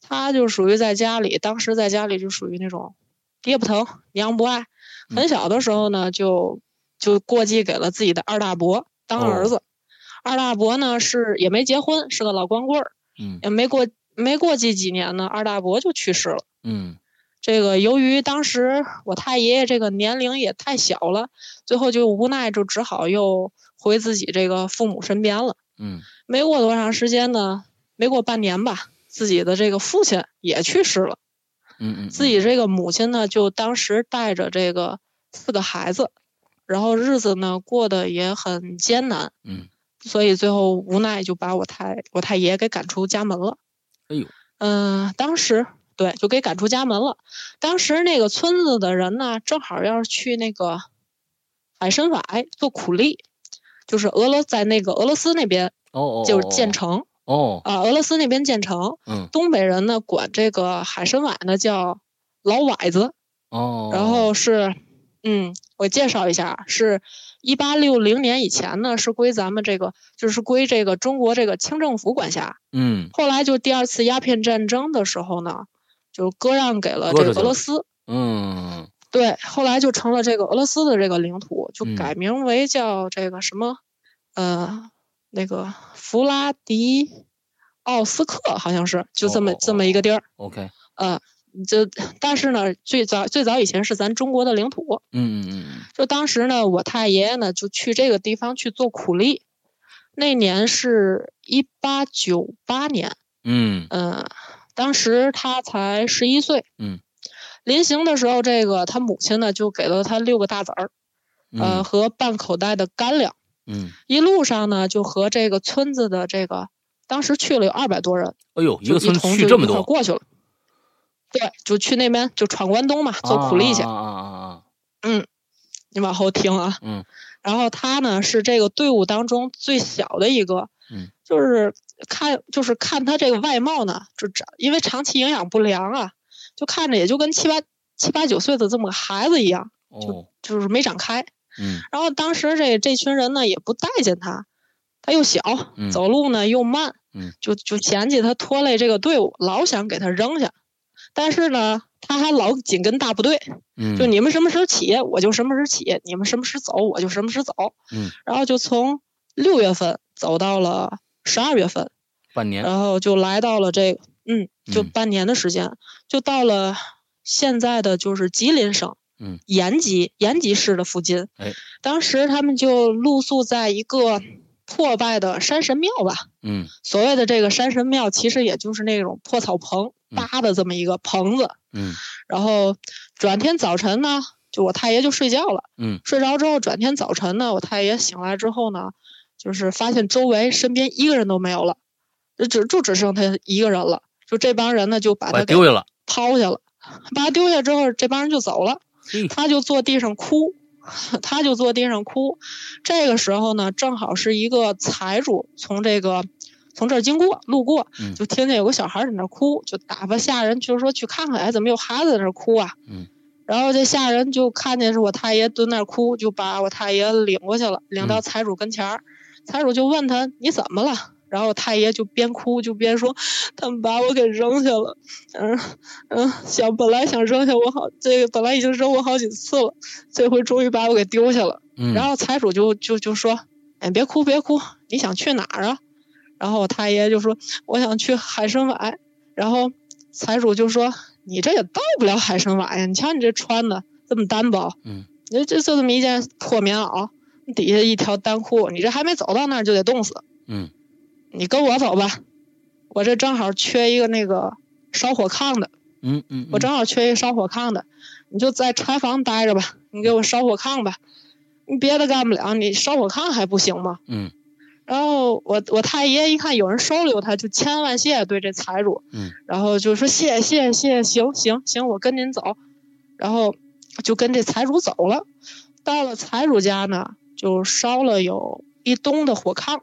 他就属于在家里，当时在家里就属于那种爹不疼娘不爱。很嗯小的时候呢，就就过继给了自己的二大伯当儿哦子。二大伯呢是也没结婚，是个老光棍儿，嗯也没过没过继几年呢，二大伯就去世了。嗯这个由于当时我太爷爷这个年龄也太小了，最后就无奈就只好又回自己这个父母身边了。嗯没过多长时间呢，没过半年吧，自己的这个父亲也去世了。嗯嗯，自己这个母亲呢，就当时带着这个四个孩子，然后日子呢过得也很艰难，嗯所以最后无奈就把我太我太爷给赶出家门了。哎呦嗯、当时对，就给赶出家门了。当时那个村子的人呢，正好要是去那个海参崴做苦力，就是俄罗在那个俄罗斯那边哦哦就是建成哦啊、俄罗斯那边建成。嗯东北人呢管这个海参崴呢叫老崴子，哦，然后是，嗯，我介绍一下，是一八六零年以前呢是归咱们这个，就是归这个中国这个清政府管辖。嗯后来就第二次鸦片战争的时候呢，就割让给了这个俄罗斯。嗯对，后来就成了这个俄罗斯的这个领土，就嗯改名为叫这个什么，呃，那个弗拉迪奥斯克，好像是就这么、哦哦这么一个地儿。OK 呃，就但是呢，最早最早以前是咱中国的领土。嗯嗯嗯就当时呢，我太爷爷呢就去这个地方去做苦力，那年是一八九八年，嗯嗯、当时他才十一岁，嗯，临行的时候，这个他母亲呢就给了他六个大子儿，呃嗯和半口袋的干粮，嗯，一路上呢就和这个村子的这个当时去了有二百多人，哎呦，一个村去这么多，过去了。对，就去那边就闯关东嘛，做苦力去。啊啊啊啊啊！你往后听啊。嗯。然后他呢是这个队伍当中最小的一个。嗯。就是看，就是看他这个外貌呢，就长，因为长期营养不良啊，就看着也就跟七八七八九岁的这么个孩子一样，就，就是没长开。嗯然后当时这这群人呢也不待见他，他又小，嗯走路呢又慢，嗯就就嫌弃他拖累这个队伍，老想给他扔下。但是呢，他还老紧跟大部队，嗯，就你们什么时候起，我就什么时候起；你们什么时候走，我就什么时候走。嗯，然后就从六月份走到了十二月份，半年，然后就来到了这个，嗯，就嗯半年的时间，就到了现在的就是吉林省，嗯，延吉延吉市的附近。哎，当时他们就露宿在一个破败的山神庙吧。嗯所谓的这个山神庙，其实也就是那种破草棚嗯搭的这么一个棚子。嗯然后转天早晨呢，就我太爷就睡觉了。嗯睡着之后，转天早晨呢，我太爷醒来之后呢，就是发现周围身边一个人都没有了，就只就只剩他一个人了。就这帮人呢，就把他丢下了，抛下了，把他丢下之后，这帮人就走了。他就坐地上哭，他就坐地上哭。这个时候呢，正好是一个财主从这个从这儿经过路过，嗯就听见有个小孩在那儿哭，就打发下人就是说去看看，哎，怎么有孩子在那哭啊？嗯。然后这下人就看见是我太爷蹲那儿哭，就把我太爷领过去了，领到嗯财主跟前儿。财主就问他你怎么了？然后太爷就边哭就边说，他们把我给扔下了。嗯嗯，想本来想扔下我好，这个本来已经扔我好几次了，这回终于把我给丢下了。嗯，然后财主就就就说：“哎，别哭别哭，你想去哪儿啊？”然后我太爷就说：“我想去海参崴。”然后财主就说：“你这也到不了海参崴呀！你瞧你这穿的这么单薄，嗯，你这就这么一件破棉袄，底下一条单裤，你这还没走到那儿就得冻死。嗯你跟我走吧，我这正好缺一个那个烧火炕的。”嗯嗯，我正好缺一个烧火炕的，你就在柴房待着吧，你给我烧火炕吧，你别的干不了，你烧火炕还不行吗？嗯然后我我太爷一看有人收留他，就千恩万谢对这财主，嗯然后就说谢谢谢谢，行行行，我跟您走，然后就跟这财主走了。到了财主家呢，就烧了有一冬的火炕。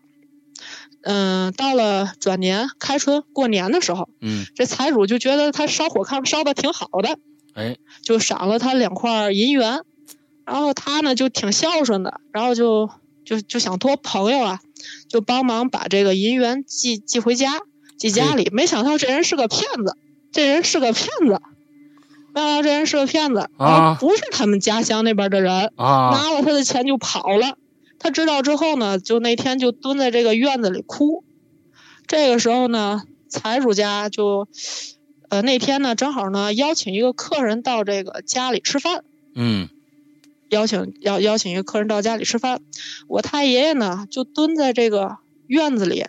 嗯，到了转年开春过年的时候，嗯，这财主就觉得他烧火炕烧的挺好的，哎，就赏了他两块银元，然后他呢就挺孝顺的，然后就就就想托朋友啊，就帮忙把这个银元寄寄回家，寄家里。没想到这人是个骗子，这人是个骗子，没想到这人是个骗子，啊不是他们家乡那边的人，啊，拿了他的钱就跑了。他知道之后呢，就那天就蹲在这个院子里哭。这个时候呢，财主家就，呃，那天呢正好呢邀请一个客人到这个家里吃饭，嗯邀请邀邀请一个客人到家里吃饭。我太爷爷呢就蹲在这个院子里，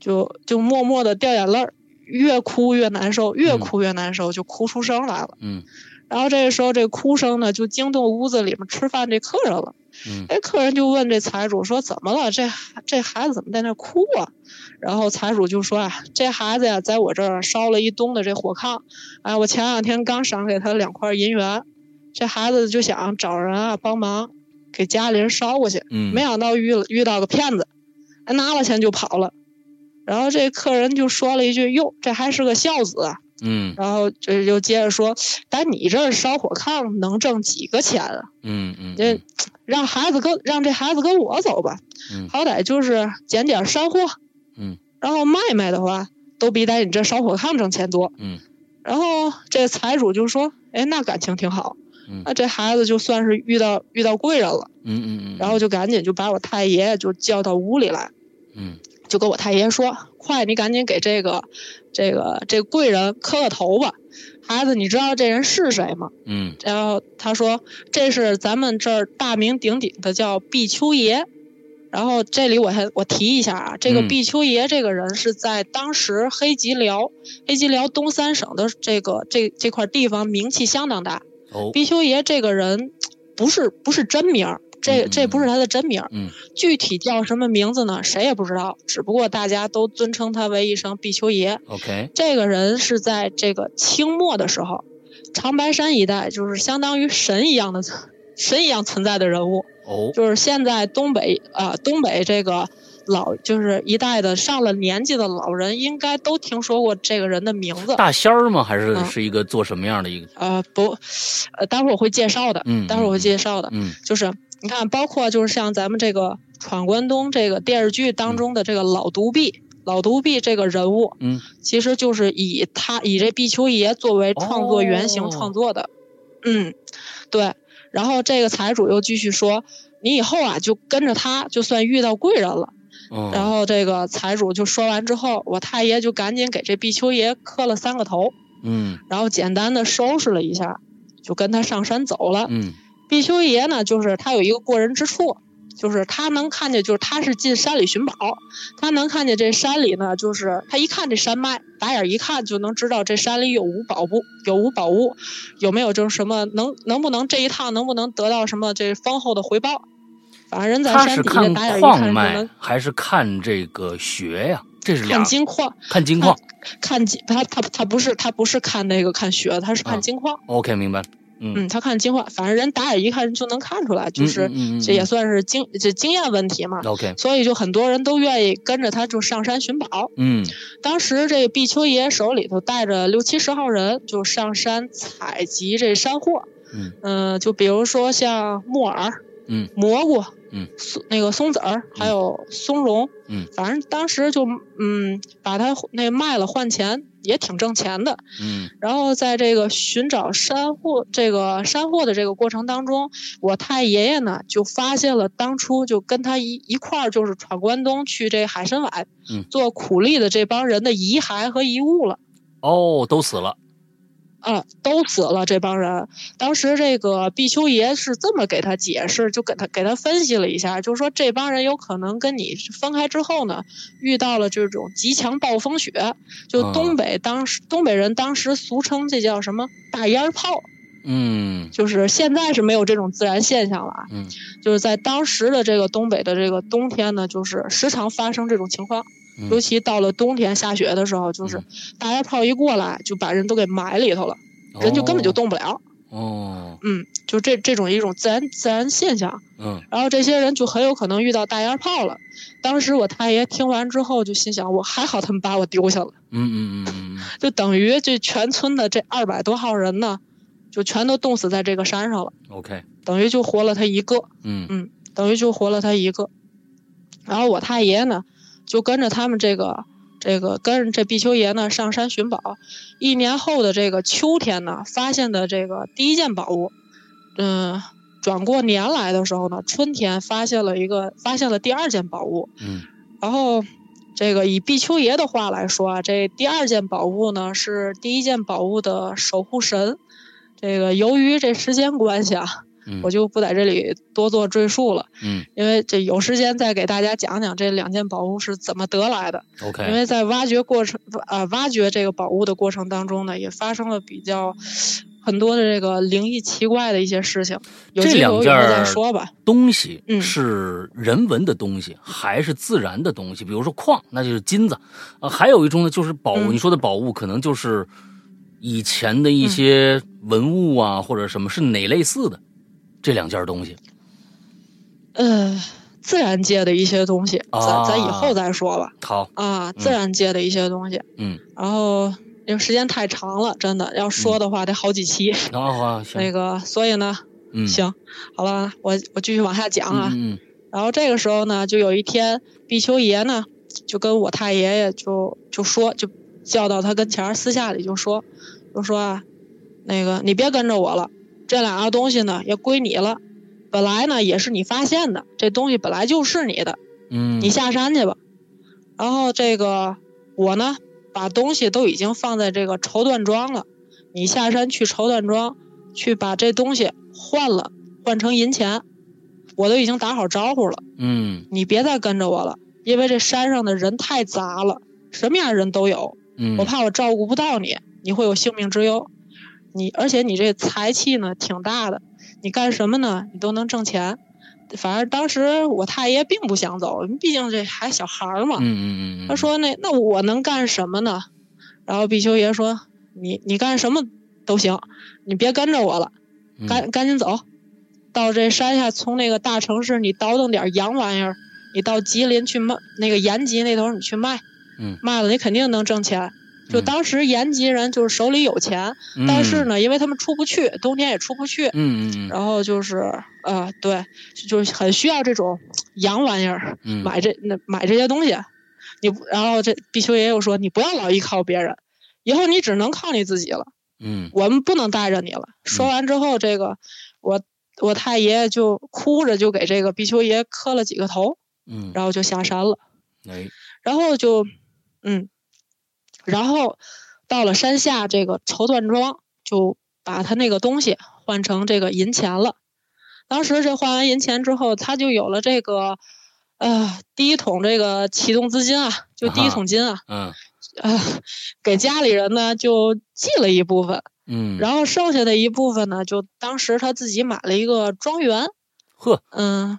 就就默默的掉眼泪儿，越哭越难受，越嗯哭越难受，就哭出声来了。嗯然后这个时候，这哭声呢就惊动屋子里面吃饭这客人了。嗯哎，客人就问这财主说：“怎么了？这这孩子怎么在那哭啊？”然后财主就说：“啊，这孩子呀，在我这儿烧了一冬的这火炕，哎，我前两天刚赏给他两块银元，这孩子就想找人啊帮忙给家里人烧过去，嗯，没想到遇遇到个骗子，哎，拿了钱就跑了。然后这客人就说了一句：‘哟，这还是个孝子啊。’嗯然后这就接着说：‘但你这儿烧火炕能挣几个钱啊？’嗯嗯，这让孩子跟让这孩子跟我走吧，嗯好歹就是捡点山货，嗯，然后卖卖的话，都比在你这烧火炕挣钱多。嗯然后这财主就说：“哎，那感情挺好，嗯那这孩子就算是遇到遇到贵人了。”嗯嗯嗯，然后就赶紧就把我太爷爷就叫到屋里来，嗯就跟我太爷说：“快，你赶紧给这个这个这个贵人磕个头吧。孩子，你知道这人是谁吗？”嗯然后他说：“这是咱们这儿大名鼎鼎的叫毕秋爷。”然后这里我还我提一下啊，这个嗯毕秋爷这个人是在当时黑吉辽黑吉辽东三省的这个这这块地方名气相当大。哦毕秋爷这个人不是不是真名儿，这嗯这不是他的真名儿，嗯具体叫什么名字呢？谁也不知道，只不过大家都尊称他为一声毕丘爷。，OK，这个人是在这个清末的时候，长白山一带就是相当于神一样的神一样存在的人物，哦，就是现在东北啊、东北这个老就是一代的上了年纪的老人，应该都听说过这个人的名字。大仙儿吗？还是嗯是一个做什么样的一个？呃，不，呃，待会儿我会介绍的，嗯待会儿我会介绍的，嗯就是你看，包括就是像咱们这个《闯关东》这个电视剧当中的这个老独臂，老独臂这个人物，嗯其实就是以他以这毕秋爷作为创作原型哦创作的，嗯，对。然后这个财主又继续说，你以后啊就跟着他，就算遇到贵人了。哦，然后这个财主就说完之后，我太爷就赶紧给这毕秋爷磕了三个头，嗯然后简单的收拾了一下，就跟他上山走了。嗯毕修爷呢，就是他有一个过人之处，就是他能看见，就是他是进山里寻宝，他能看见这山里呢，就是他一看这山脉，打眼一看就能知道这山里有无宝物，有无宝物，有没有就是什么能能不能这一趟能不能得到什么这丰厚的回报。反正人在山底下打眼一矿脉看就能还是看这个穴呀？这是俩看金矿，看金矿。看金他他他不是他不是看那个看穴，他是啊看金矿。OK，明白了。嗯，嗯，他看金花，反正人打眼一看就能看出来，就是这也嗯算是经这经验问题嘛。OK，所以就很多人都愿意跟着他就上山寻宝。嗯当时这个毕秋爷手里头带着六七十号人，就上山采集这山货。嗯嗯、就比如说像木耳、嗯蘑菇、嗯松那个松子儿，还有松茸。嗯反正当时就嗯把它那卖了换钱，也挺挣钱的。嗯然后在这个寻找山货这个山货的这个过程当中，我太爷爷呢就发现了当初就跟他一一块儿就是闯关东去这海参崴嗯做苦力的这帮人的遗骸和遗物了。哦，都死了。啊，都死了这帮人。当时这个毕秋爷是这么给他解释，就给他给他分析了一下，就是说这帮人有可能跟你分开之后呢，遇到了这种极强暴风雪，就啊东北当时、东北人当时俗称这叫什么大烟炮，嗯就是现在是没有这种自然现象了啊，嗯就是在当时的这个东北的这个冬天呢，就是时常发生这种情况。嗯。尤其到了冬天下雪的时候，就是嗯。大烟炮一过来，就把人都给埋里头了，人就根本就动不了。哦，嗯，就这这种一种自然自然现象，嗯。然后这些人就很有可能遇到大烟炮了。当时我太爷听完之后就心想，我还好他们把我丢下了，嗯嗯嗯嗯 就等于这全村的这二百多号人呢，就全都冻死在这个山上了，嗯，OK，等于就活了他一个，嗯。嗯，等于就活了他一个。然后我太爷呢，就跟着他们这个这个跟着这毕秋爷呢上山寻宝。一年后的这个秋天呢，发现的这个第一件宝物，嗯，转过年来的时候呢，春天发现了一个发现了第二件宝物。嗯然后这个以毕秋爷的话来说啊，这第二件宝物呢是第一件宝物的守护神。这个由于这时间关系啊，嗯，我就不在这里多做赘述了。嗯因为这有时间再给大家讲讲这两件宝物是怎么得来的。因 OK，因为在挖掘过程呃挖掘这个宝物的过程当中呢，也发生了比较很多的这个灵异奇怪的一些事情。有这两件儿再说吧。东西嗯是人文的东西，还是自然的东西？比如说矿，那就是金子，呃，还有一种呢，就是宝物。嗯你说的宝物，可能就是以前的一些文物啊，或者什么，是哪类似的？这两件东西呃，自然界的一些东西，啊咱咱以后再说吧。好，啊，自然界的一些东西。嗯，然后因为时间太长了，真的要说的话得好几期。然后啊，行，那个，所以呢，嗯，行，好了，我我继续往下讲啊。嗯嗯然后这个时候呢，就有一天，毕丘爷呢就跟我太爷爷就就说，就叫到他跟前儿，私下里就说，就说啊，那个你别跟着我了，这两样东西呢也归你了，本来呢也是你发现的，这东西本来就是你的，嗯，你下山去吧。然后这个我呢，把东西都已经放在这个绸缎庄了，你下山去绸缎庄去把这东西换了，换成银钱，我都已经打好招呼了。嗯你别再跟着我了，因为这山上的人太杂了，什么样的人都有，嗯，我怕我照顾不到你，你会有性命之忧。你而且你这财气呢挺大的，你干什么呢？你都能挣钱。反正当时我太爷并不想走，毕竟这还小孩儿嘛。嗯嗯嗯嗯，他说那那我能干什么呢？然后比丘爷说你你干什么都行，你别跟着我了，嗯赶赶紧走，到这山下从那个大城市你倒腾点洋玩意儿，你到吉林去卖那个延吉那头你去卖，嗯卖了你肯定能挣钱。就嗯。当时延吉人就是手里有钱，但是，呢，因为他们出不去，冬天也出不去，嗯嗯嗯。然后就是呃，对，就是很需要这种洋玩意儿，嗯，买这那买这些东西。你然后这比丘爷又说，你不要老依靠别人，以后你只能靠你自己了，嗯。我们不能带着你了。说完之后，这个我我太爷就哭着就给这个比丘爷磕了几个头，嗯，然后就下山了。哎，然后就，嗯，然后到了山下这个绸缎庄，就把他那个东西换成这个银钱了。当时这换完银钱之后，他就有了这个，呃，第一桶这个启动资金啊，就第一啊桶金啊，嗯呃，给家里人呢就寄了一部分，嗯，然后剩下的一部分呢，就当时他自己买了一个庄园，呵，嗯，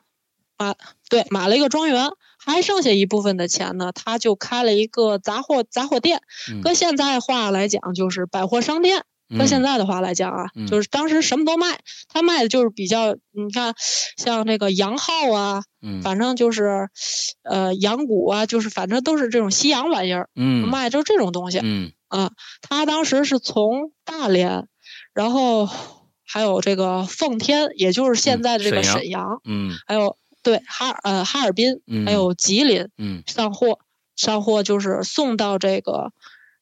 买对买了一个庄园，还剩下一部分的钱呢，他就开了一个杂货杂货店，嗯搁现在话来讲就是百货商店。搁现在的话来讲啊，嗯就是当时什么都卖，他卖的就是比较，你看，像这个洋号啊，嗯反正就是，呃，羊骨啊，就是反正都是这种西洋玩意儿，嗯卖的就是这种东西。嗯啊，他当时是从大连，然后还有这个奉天，也就是现嗯在的这个沈阳沈阳，嗯还有对哈尔呃哈尔滨，嗯，还有吉林嗯上货，上货就是送到这个，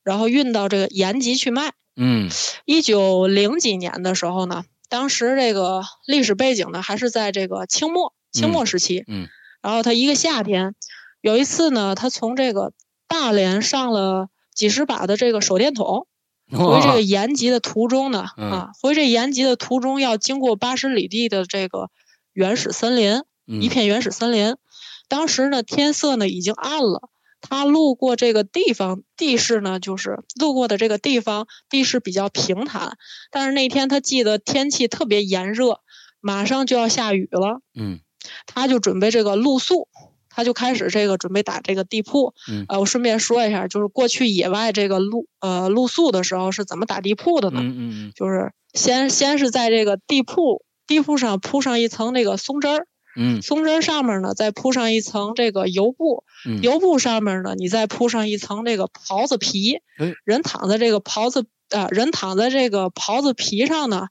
然后运到这个延吉去卖。嗯一九零几年的时候呢，当时这个历史背景呢还是在这个清末清末时期，嗯然后他一个夏天，有一次呢，他从这个大连上了几十把的这个手电筒。回这个延吉的途中呢，嗯啊，回这延吉的途中要经过八十里地的这个原始森林，一嗯片原始森林。当时呢，天色呢已经暗了。他路过这个地方，地势呢就是路过的这个地方，地势比较平坦。但是那天他记得天气特别炎热，马上就要下雨了，嗯他就准备这个露宿，他就开始这个准备打这个地铺。嗯呃，我顺便说一下，就是过去野外这个露呃露宿的时候是怎么打地铺的呢？嗯嗯就是先先是在这个地铺地铺上铺上一层那个松针儿，嗯。松针上面呢再铺上一层这个油布，嗯，油布上面呢你再铺上一层这个袍子皮哎，人躺在这个袍子啊、人躺在这个袍子皮上呢，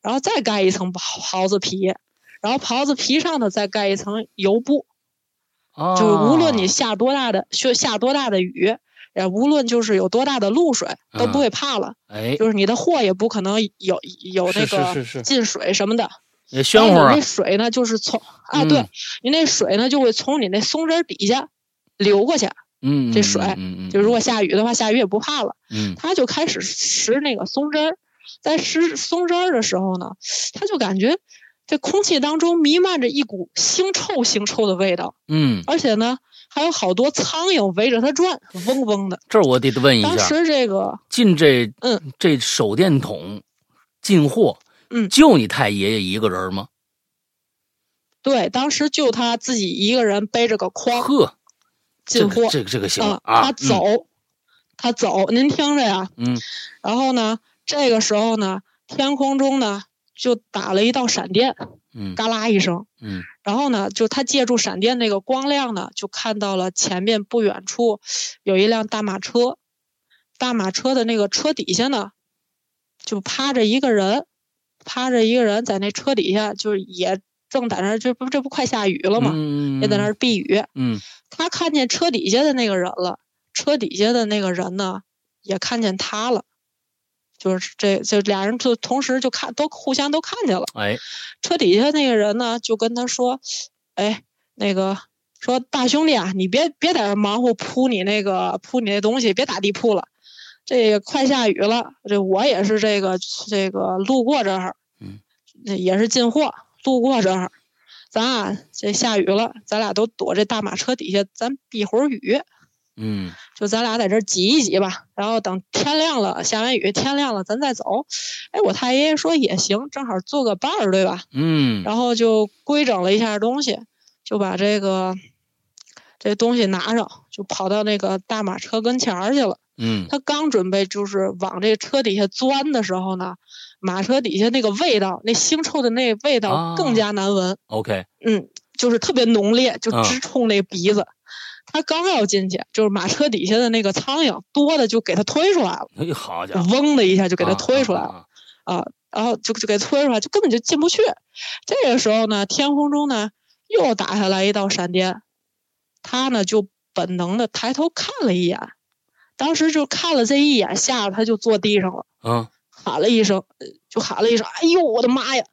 然后再盖一层袍袍子皮，然后袍子皮上呢再盖一层油布，啊，就是无论你下多大的下下多大的雨，也，无论就是有多大的露水都嗯不会怕了，哎，就是你的货也不可能有有那个进水什么的。也暄乎啊那，水呢，就是从啊，对嗯你那水呢就会从你那松针底下流过去。嗯，这水嗯嗯，就如果下雨的话，下雨也不怕了。嗯他就开始拾那个松针儿，在拾松针儿的时候呢，他就感觉这空气当中弥漫着一股腥臭腥臭的味道，嗯，而且呢还有好多苍蝇围着他转，嗡嗡的。这我得问一下，当时这个进这嗯这手电筒进货，嗯。就你太爷爷一个人吗？对，当时就他自己一个人背着个筐呵，进货，这个这个行啊，啊，他走，他走，您听着呀。嗯，然后呢，这个时候呢，天空中呢就打了一道闪电，嗯。嘎啦一声。嗯。然后呢，就他借助闪电那个光亮呢，就看到了前面不远处有一辆大马车，大马车的那个车底下呢，就趴着一个人，趴着一个人在那车底下，就是也正在那儿，这不这不快下雨了吗？嗯，也在那儿避雨。嗯他看见车底下的那个人了，车底下的那个人呢，也看见他了，就是这这俩人就同时就看都互相都看见了。哎，车底下那个人呢，就跟他说：“哎，那个说大兄弟啊，你别别在这忙活铺你那个铺你那东西，别打地铺了。这个快下雨了，这我也是这个这个路过这儿，也是进货，路过这儿，咱啊这下雨了，咱俩都躲这大马车底下，咱避会儿雨。嗯就咱俩在这儿挤一挤吧，然后等天亮了，下完雨天亮了，咱再走。哎，我太爷爷说也行，正好做个伴儿，对吧？嗯然后就规整了一下东西，就把这个这东西拿上，就跑到那个大马车跟前儿去了。嗯他刚准备就是往这车底下钻的时候呢，马车底下那个味道，那腥臭的那味道啊更加难闻，，OK，嗯，就是特别浓烈，就啊直冲那鼻子。他刚要进去，就是马车底下的那个苍蝇多的就给他推出来了，哎，好家伙，嗡的一下就给他推出来了。啊，然后就就给推出来，就根本就进不去。这个时候呢，天空中呢又打下来一道闪电，他呢就本能的抬头看了一眼，当时就看了这一眼，吓得他就坐地上了，嗯喊了一声，呃就喊了一声：“哎呦，我的妈呀！”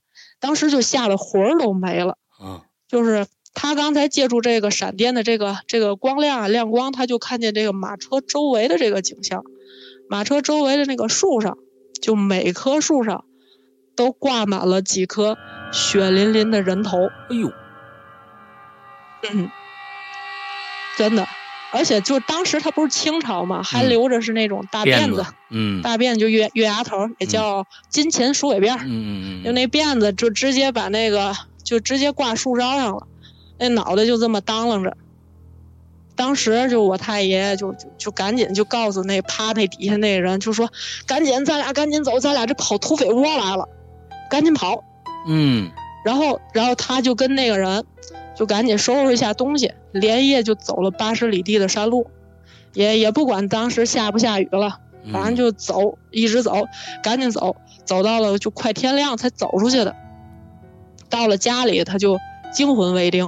当时就吓得魂儿都没了。嗯就是他刚才借助这个闪电的这个这个光亮啊亮光，他就看见这个马车周围的这个景象，马车周围的那个树上，就每棵树上都挂满了几颗血淋淋的人头，哎呦，嗯，真的，而且就当时他不是清朝嘛，还嗯留着是那种大辫子，子，嗯大辫子就月月牙头，也叫金钱鼠尾辫儿。嗯嗯嗯，就那辫子就直接把那个就直接挂树梢上了，那脑袋就这么当啷着。当时就我太爷爷就就就赶紧就告诉那趴那底下那个人，就说赶紧咱俩赶紧走，咱俩这跑土匪窝来了，赶紧跑。嗯然后然后他就跟那个人就赶紧收拾一下东西，连夜就走了八十里地的山路，也也不管当时下不下雨了，嗯，反正就走，一直走，赶紧走，走到了就快天亮才走出去的。到了家里，他就惊魂未定。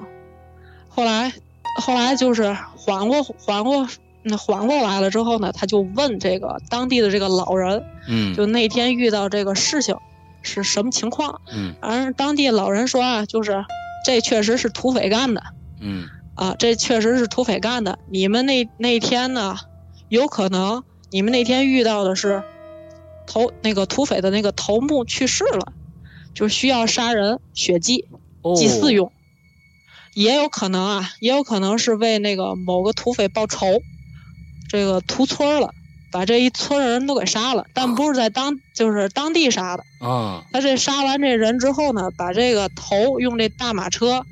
后来，后来就是缓过缓过那缓过来了之后呢，他就问这个当地的这个老人，嗯就那天遇到这个事情是什么情况？嗯而当地老人说啊，就是这确实是土匪干的。嗯啊，这确实是土匪干的。你们那那天呢，有可能你们那天遇到的是头那个土匪的那个头目去世了，就需要杀人血祭哦祭祀用。也有可能啊，也有可能是为那个某个土匪报仇，这个屠村了，把这一村人都给杀了，但不是在当就是当地杀的。啊他这杀完这人之后呢，把这个头用这大马车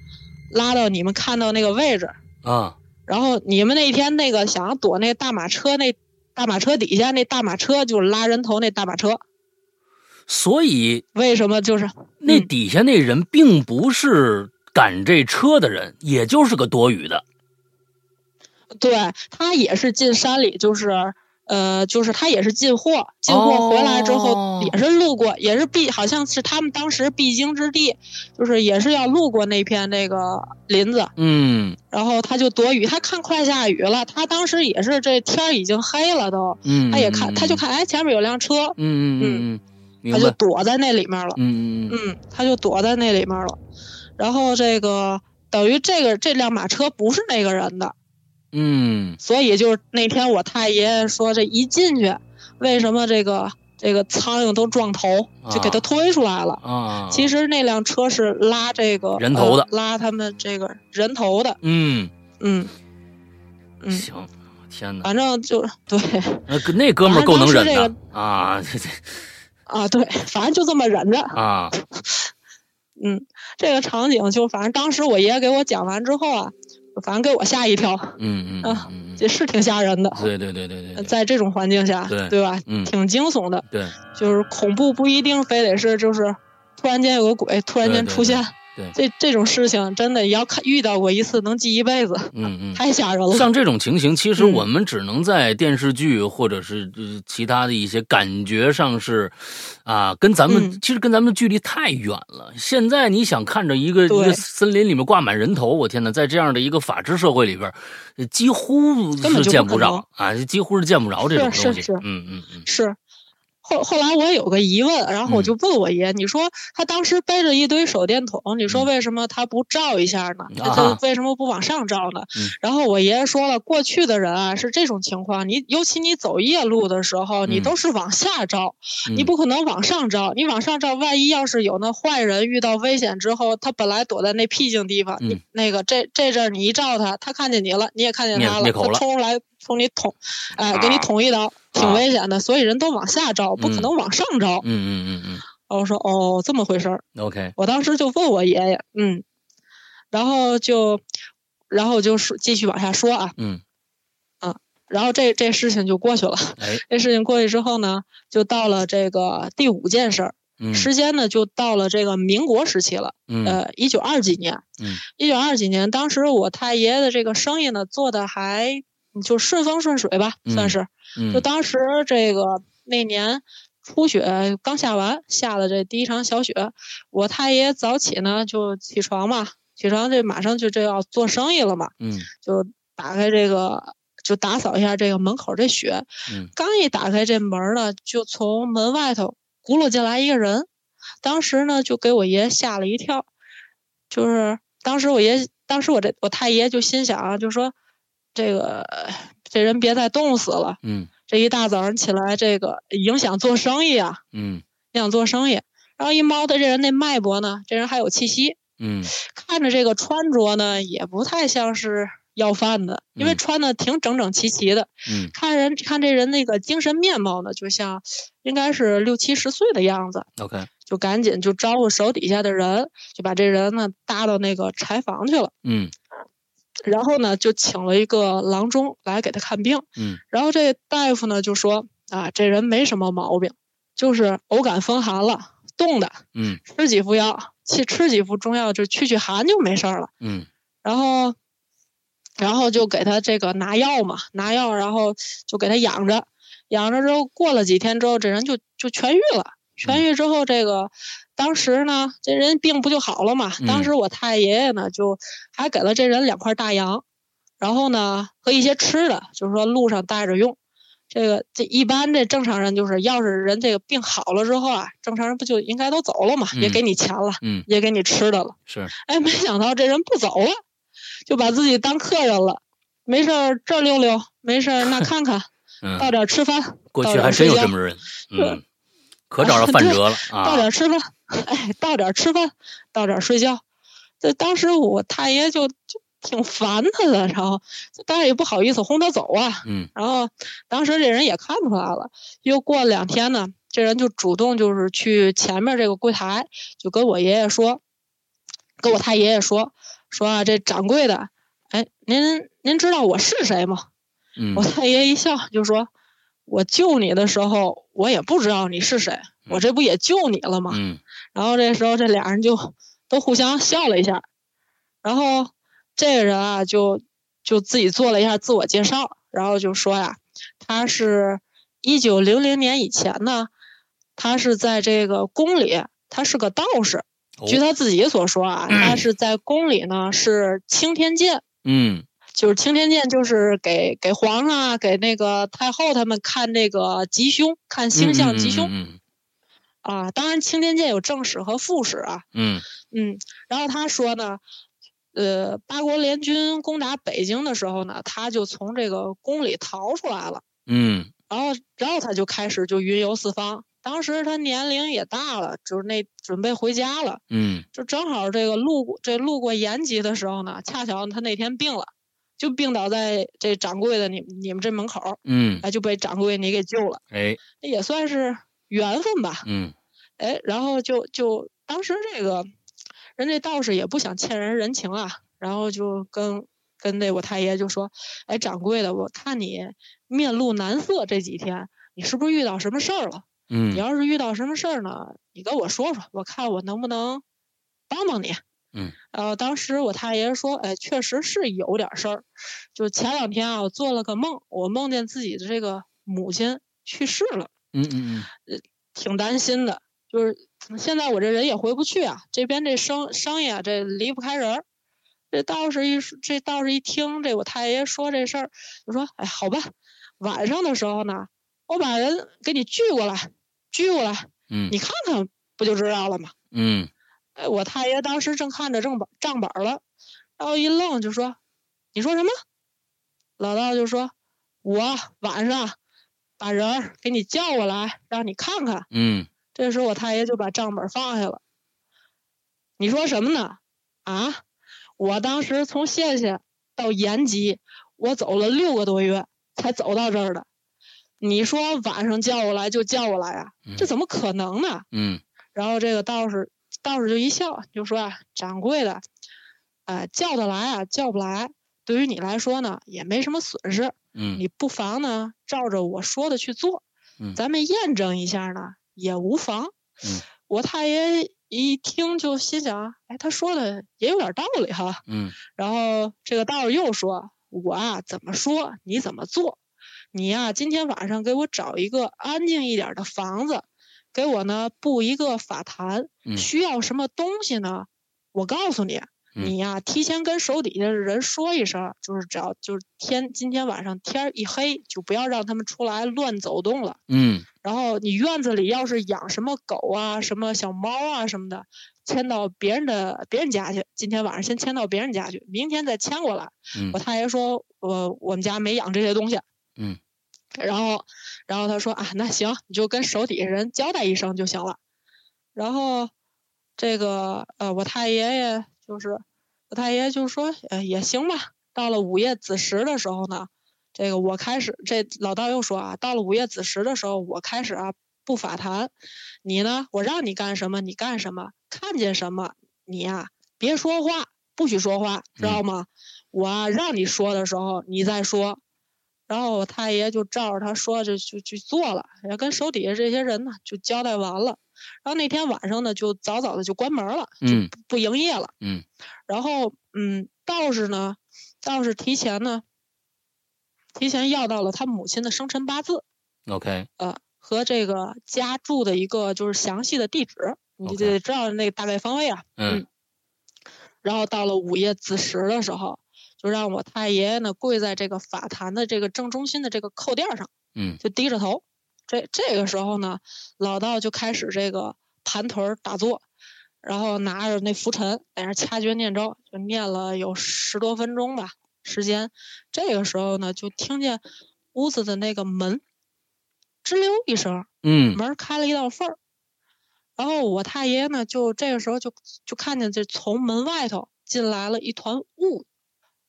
拉到你们看到那个位置，啊然后你们那天那个想要躲那大马车，那大马车底下那大马车就是拉人头那大马车，所以为什么就是那嗯底下那人并不是赶这车的人，也就是个躲雨的。对他也是进山里，就是呃，就是他也是进货，进货回来之后哦也是路过，也是必好像是他们当时必经之地，就是也是要路过那片那个林子，嗯然后他就躲雨，他看快下雨了，他当时也是这天儿已经黑了都，嗯，他也看他就看哎前面有辆车，嗯嗯嗯嗯，他就。躲在那里面了。嗯嗯嗯嗯，他就躲在那里面了。然后这个等于这个这辆马车不是那个人的，嗯。所以就是那天我太爷爷说这一进去，为什么这个这个苍蝇都撞头，就给他啊推出来了。啊，其实那辆车是拉这个人头的。呃拉他们这个人头的。嗯。嗯。嗯，行，天哪，反正就对。那哥那哥们儿够能忍的。啊，这这啊，对，反正就这么忍着。啊，嗯，这个场景就反正当时我爷爷给我讲完之后啊，反正给我吓一跳，嗯嗯啊嗯嗯，这是挺吓人的。对对对对对对在这种环境下，对吧？嗯挺惊悚的。对就是恐怖不一定非得是就是突然间有个鬼突然对对间出现，对，这这种事情真的要看遇到过一次能记一辈子，嗯嗯。太吓人了。像这种情形，其实嗯我们只能在电视剧或者是呃其他的一些感觉上是，啊，跟咱们、嗯其实跟咱们距离太远了。现在你想看着一个一个森林里面挂满人头，我天哪，在这样的一个法治社会里边，呃几乎是见不着啊，几乎是见不着这种东西。是是是嗯嗯嗯是。后后来我有个疑问，然后我就嗯问我爷，你说他当时背着一堆手电筒，你说嗯。为什么他不照一下呢？他啊为什么不往上照呢？嗯。然后我爷爷说了，过去的人啊是这种情况，你尤其你走夜路的时候，你嗯。都是往下照，嗯，你不可能往上照，你往上照，万一要是有那坏人遇到危险之后，他本来躲在那僻静地方，嗯。你那个这这阵儿你一照他，他看见你了，你也看见他了他冲出来从你捅，哎，给你捅一刀，挺危险的，所以人都往下招，不可能往上招。嗯嗯嗯嗯。我说哦，这么回事儿。，OK，我当时就问我爷爷，嗯，然后就，然后就说继续往下说啊，嗯，然后这这事情就过去了。哎，这事情过去之后呢，就到了这个第五件事儿，嗯。时间呢就到了这个民国时期了，嗯。呃，一九二几年，嗯。一九二几年，当时我太爷爷的这个生意呢做的还就顺风顺水吧，嗯算是。嗯，就当时这个那年初雪刚下完，下了这第一场小雪，我太爷早起呢就起床嘛，起床这马上就这要做生意了嘛，嗯就打开这个就打扫一下这个门口这雪，嗯刚一打开这门呢，就从门外头轱辘进来一个人，当时呢就给我爷吓了一跳，就是当时我爷，当时我这我太爷就心想啊，就说这个这人别再冻死了，嗯这一大早上起来这个影响做生意啊，嗯影响做生意。然后一猫他这人那脉搏呢，这人还有气息，嗯看着这个穿着呢也不太像是要饭的，因为嗯穿的挺整整齐齐的。嗯看人看这人那个精神面貌呢，就像应该是六七十岁的样子，，OK，就赶紧就招呼手底下的人，就把这人呢搭到那个柴房去了。嗯然后呢，就请了一个郎中来给他看病。嗯然后这大夫呢就说啊，这人没什么毛病，就是偶感风寒了，冻的，嗯吃几副药，去吃几副中药就去去寒就没事儿了。嗯然后，然后就给他这个拿药嘛，拿药，然后就给他养着，养着之后过了几天之后，这人就就痊愈了。痊愈之后，这个当时呢，这人病不就好了嘛？当时我太爷爷呢，就还给了这人两块大洋，然后呢和一些吃的，就是说路上带着用。这个这一般这正常人就是，要是人这个病好了之后啊，正常人不就应该都走了嘛，也嗯给你钱了，嗯也给你吃的了。是，哎，没想到这人不走了，就把自己当客人了。没事儿这儿溜溜，没事儿那看看，到嗯，点儿吃饭，过到去还真有这么人，嗯，可找着饭辙了到啊点，吃饭，哎，到点吃饭，到点睡觉。这当时我太爷就就挺烦他的，然后当然也不好意思轰他走啊。嗯然后当时这人也看出来了，又过了两天呢，这人就主动就是去前面这个柜台，就跟我爷爷说，跟我太爷爷说，说啊，这掌柜的，哎，您您知道我是谁吗？嗯我太爷一笑就说，我救你的时候，我也不知道你是谁，我这不也救你了吗？嗯然后这时候这俩人就都互相笑了一下，然后这个人啊就就自己做了一下自我介绍，然后就说呀，他是一九零零年以前呢，他是在这个宫里，他是个道士。据哦他自己所说啊，他是在宫里呢是青天剑，嗯就是青天剑，就是给给皇上啊，给那个太后他们看这个吉凶，看星象吉凶。嗯啊，当然青天剑有正史和副史啊，嗯。嗯，然后他说呢，呃，八国联军攻打北京的时候呢，他就从这个宫里逃出来了，嗯。然后然后他就开始就云游四方。当时他年龄也大了，就是那准备回家了，嗯。就正好这个路过这路过延吉的时候呢，恰巧他那天病了，就病倒在这掌柜的你你们这门口，嗯，哎，就被掌柜你给救了，哎，也算是缘分吧。嗯哎，然后就就当时这个人这道士也不想欠人人情啊，然后就跟跟那我太爷就说，哎，掌柜的，我看你面露难色这几天，你是不是遇到什么事儿了？你嗯要是遇到什么事儿呢，你跟我说说，我看我能不能帮帮你。嗯，然后当时我太爷说，哎，确实是有点事儿，就前两天啊，我做了个梦，我梦见自己的这个母亲去世了。嗯嗯挺担心的，就是现在我这人也回不去啊，这边这生生意啊，这离不开人儿。这道士一，这道士一听这我太爷说这事儿，就说：“哎，好吧，晚上的时候呢，我把人给你聚过来，聚过来，嗯你看看不就知道了吗嗯？”哎，我太爷当时正看着正本账本了，然后一愣就说：“你说什么？”老道就说：“我晚上把人儿给你叫过来，让你看看。”嗯这时候我太爷就把账本放下了。你说什么呢？啊！我当时从县县到延吉，我走了六个多月，才走到这儿的。你说晚上叫我来就叫我来啊，这怎么可能呢？嗯然后这个道士道士就一笑，就说啊，掌柜的，呃，叫得来啊，叫不来，对于你来说呢，也没什么损失。嗯你不妨呢，照着我说的去做，嗯咱们验证一下呢，也无妨。嗯我太爷一听就心想，哎，他说的也有点道理哈。嗯 然后这个道士又说，我啊怎么说你怎么做，你呀、今天晚上给我找一个安静一点的房子，给我呢布一个法坛，嗯需要什么东西呢？我告诉你，嗯你呀、提前跟手底下的人说一声，就是只要就是天今天晚上天儿一黑，就不要让他们出来乱走动了。嗯然后你院子里要是养什么狗啊、什么小猫啊什么的，迁到别人的别人家去。今天晚上先迁到别人家去，明天再迁过来。嗯我太爷说，我我们家没养这些东西。嗯然后，然后他说啊，那行，你就跟手底下人交代一声就行了。然后，这个呃，我太爷爷就是我太爷爷就说，呃，也行吧。到了午夜子时的时候呢，这个我开始，这老道又说啊，到了午夜子时的时候，我开始啊不法坛，你呢，我让你干什么你干什么，看见什么你呀、别说话，不许说话，知道吗？我啊让你说的时候你再说。然后我太爷就照着他说的就去做了，也跟手底下这些人呢就交代完了。然后那天晚上呢，就早早的就关门了，嗯不不营业了。嗯然后嗯，道士呢，道士提前呢，提前要到了他母亲的生辰八字，，OK，呃，和这个家住的一个就是详细的地址，你得知道那个大概方位啊。嗯然后到了午夜子时的时候，就让我太爷爷呢跪在这个法坛的这个正中心的这个扣垫上。嗯就低着头。这这个时候呢，老道就开始这个盘腿打坐，然后拿着那拂尘在那儿掐诀念咒，就念了有十多分钟吧时间。这个时候呢，就听见屋子的那个门吱溜一声，嗯门开了一道缝儿。然后我太爷爷呢，就这个时候就就看见这从门外头进来了一团雾，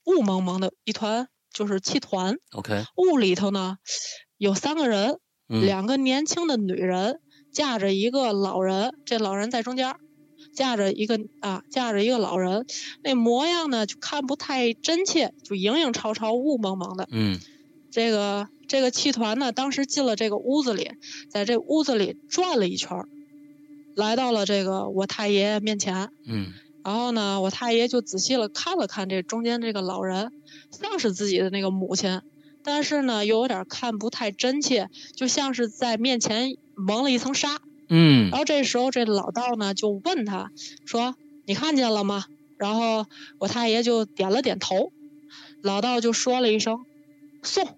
雾蒙蒙的一团，就是气团。，OK，雾里头呢有三个人，嗯两个年轻的女人架着一个老人，这老人在中间儿，架着一个啊架着一个老人，那模样呢就看不太真切，就影影绰绰、雾蒙蒙的。嗯这个这个气团呢，当时进了这个屋子里，在这屋子里转了一圈，来到了这个我太爷爷面前。嗯然后呢，我太爷就仔细了看了看这中间这个老人，像是自己的那个母亲，但是呢又有点看不太真切，就像是在面前蒙了一层纱。嗯然后这时候这老道呢就问他说：“你看见了吗？”然后我太爷就点了点头，老道就说了一声“送”，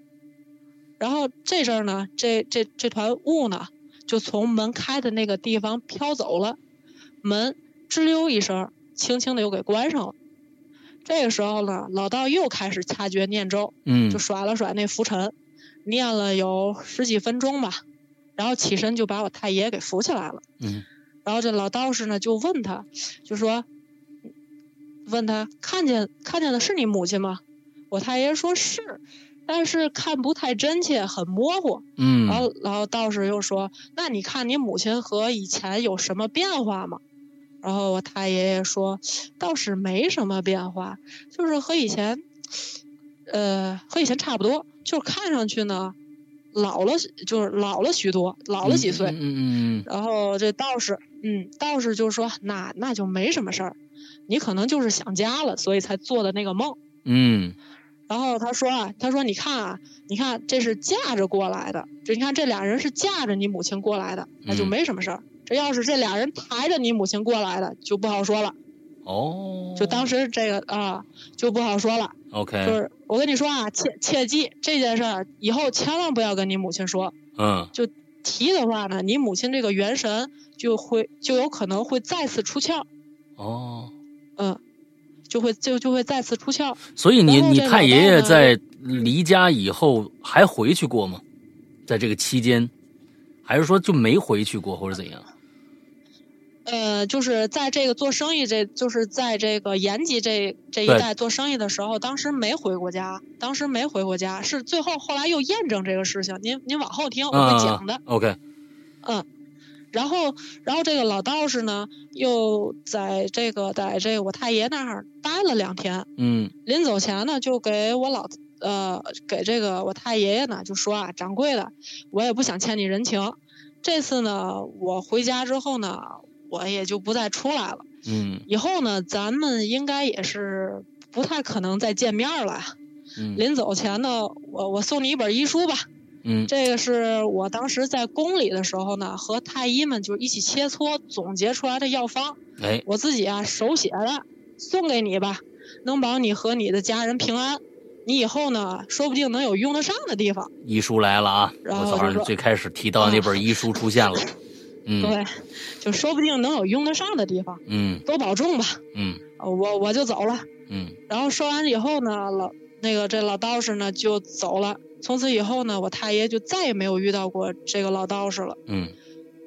然后这阵儿呢，这这这团雾呢就从门开的那个地方飘走了，门吱溜一声，轻轻的又给关上了。这个时候呢，老道又开始掐诀念咒，嗯就甩了甩那拂尘，念了有十几分钟吧，然后起身就把我太爷给扶起来了。嗯然后这老道士呢就问他，就说，问他看见看见的是你母亲吗？我太爷说是，但是看不太真切，很模糊。嗯然后然后道士又说，那你看你母亲和以前有什么变化吗？然后我太爷爷说，倒是没什么变化，就是和以前，呃，和以前差不多，就是看上去呢，老了，就是老了许多，老了几岁。嗯嗯然后这道士，嗯，道士就说，那那就没什么事儿，你可能就是想家了，所以才做的那个梦。嗯然后他说啊，他说你看啊，你看这是架着过来的，就你看这俩人是架着你母亲过来的，那就嗯没什么事儿。这要是这俩人抬着你母亲过来的，就不好说了。哦，就当时这个啊，就不好说了。就 OK，就是我跟你说啊，切切记这件事儿，以后千万不要跟你母亲说。嗯就提的话呢，你母亲这个元神就会就有可能会再次出窍，哦，嗯，就会就就会再次出窍。所以你你太爷爷在离家以后还回去过吗？在这个期间，还是说就没回去过，或者怎样？呃，就是在这个做生意这，就是在这个延吉这这一带做生意的时候，当时没回过家，当时没回过家，是最后后来又验证这个事情。您您往后听，我会讲的。嗯 OK，嗯，然后然后这个老道士呢，又在这个在这个我太爷那儿待了两天，嗯临走前呢，就给我老呃给这个我太爷爷呢就说啊，掌柜的，我也不想欠你人情，这次呢我回家之后呢，我也就不再出来了。嗯以后呢，咱们应该也是不太可能再见面了临走前呢，我我送你一本医书吧，嗯这个是我当时在宫里的时候呢，和太医们就一起切磋总结出来的药方，哎，我自己啊手写的，送给你吧，能保你和你的家人平安。你以后呢，说不定能有用得上的地方。医书来了啊！我早上最开始提到那本医书出现了。嗯对，就说不定能有用得上的地方，嗯多保重吧。嗯呃我我就走了。嗯然后说完以后呢，老那个这老道士呢就走了。从此以后呢，我太爷就再也没有遇到过这个老道士了。嗯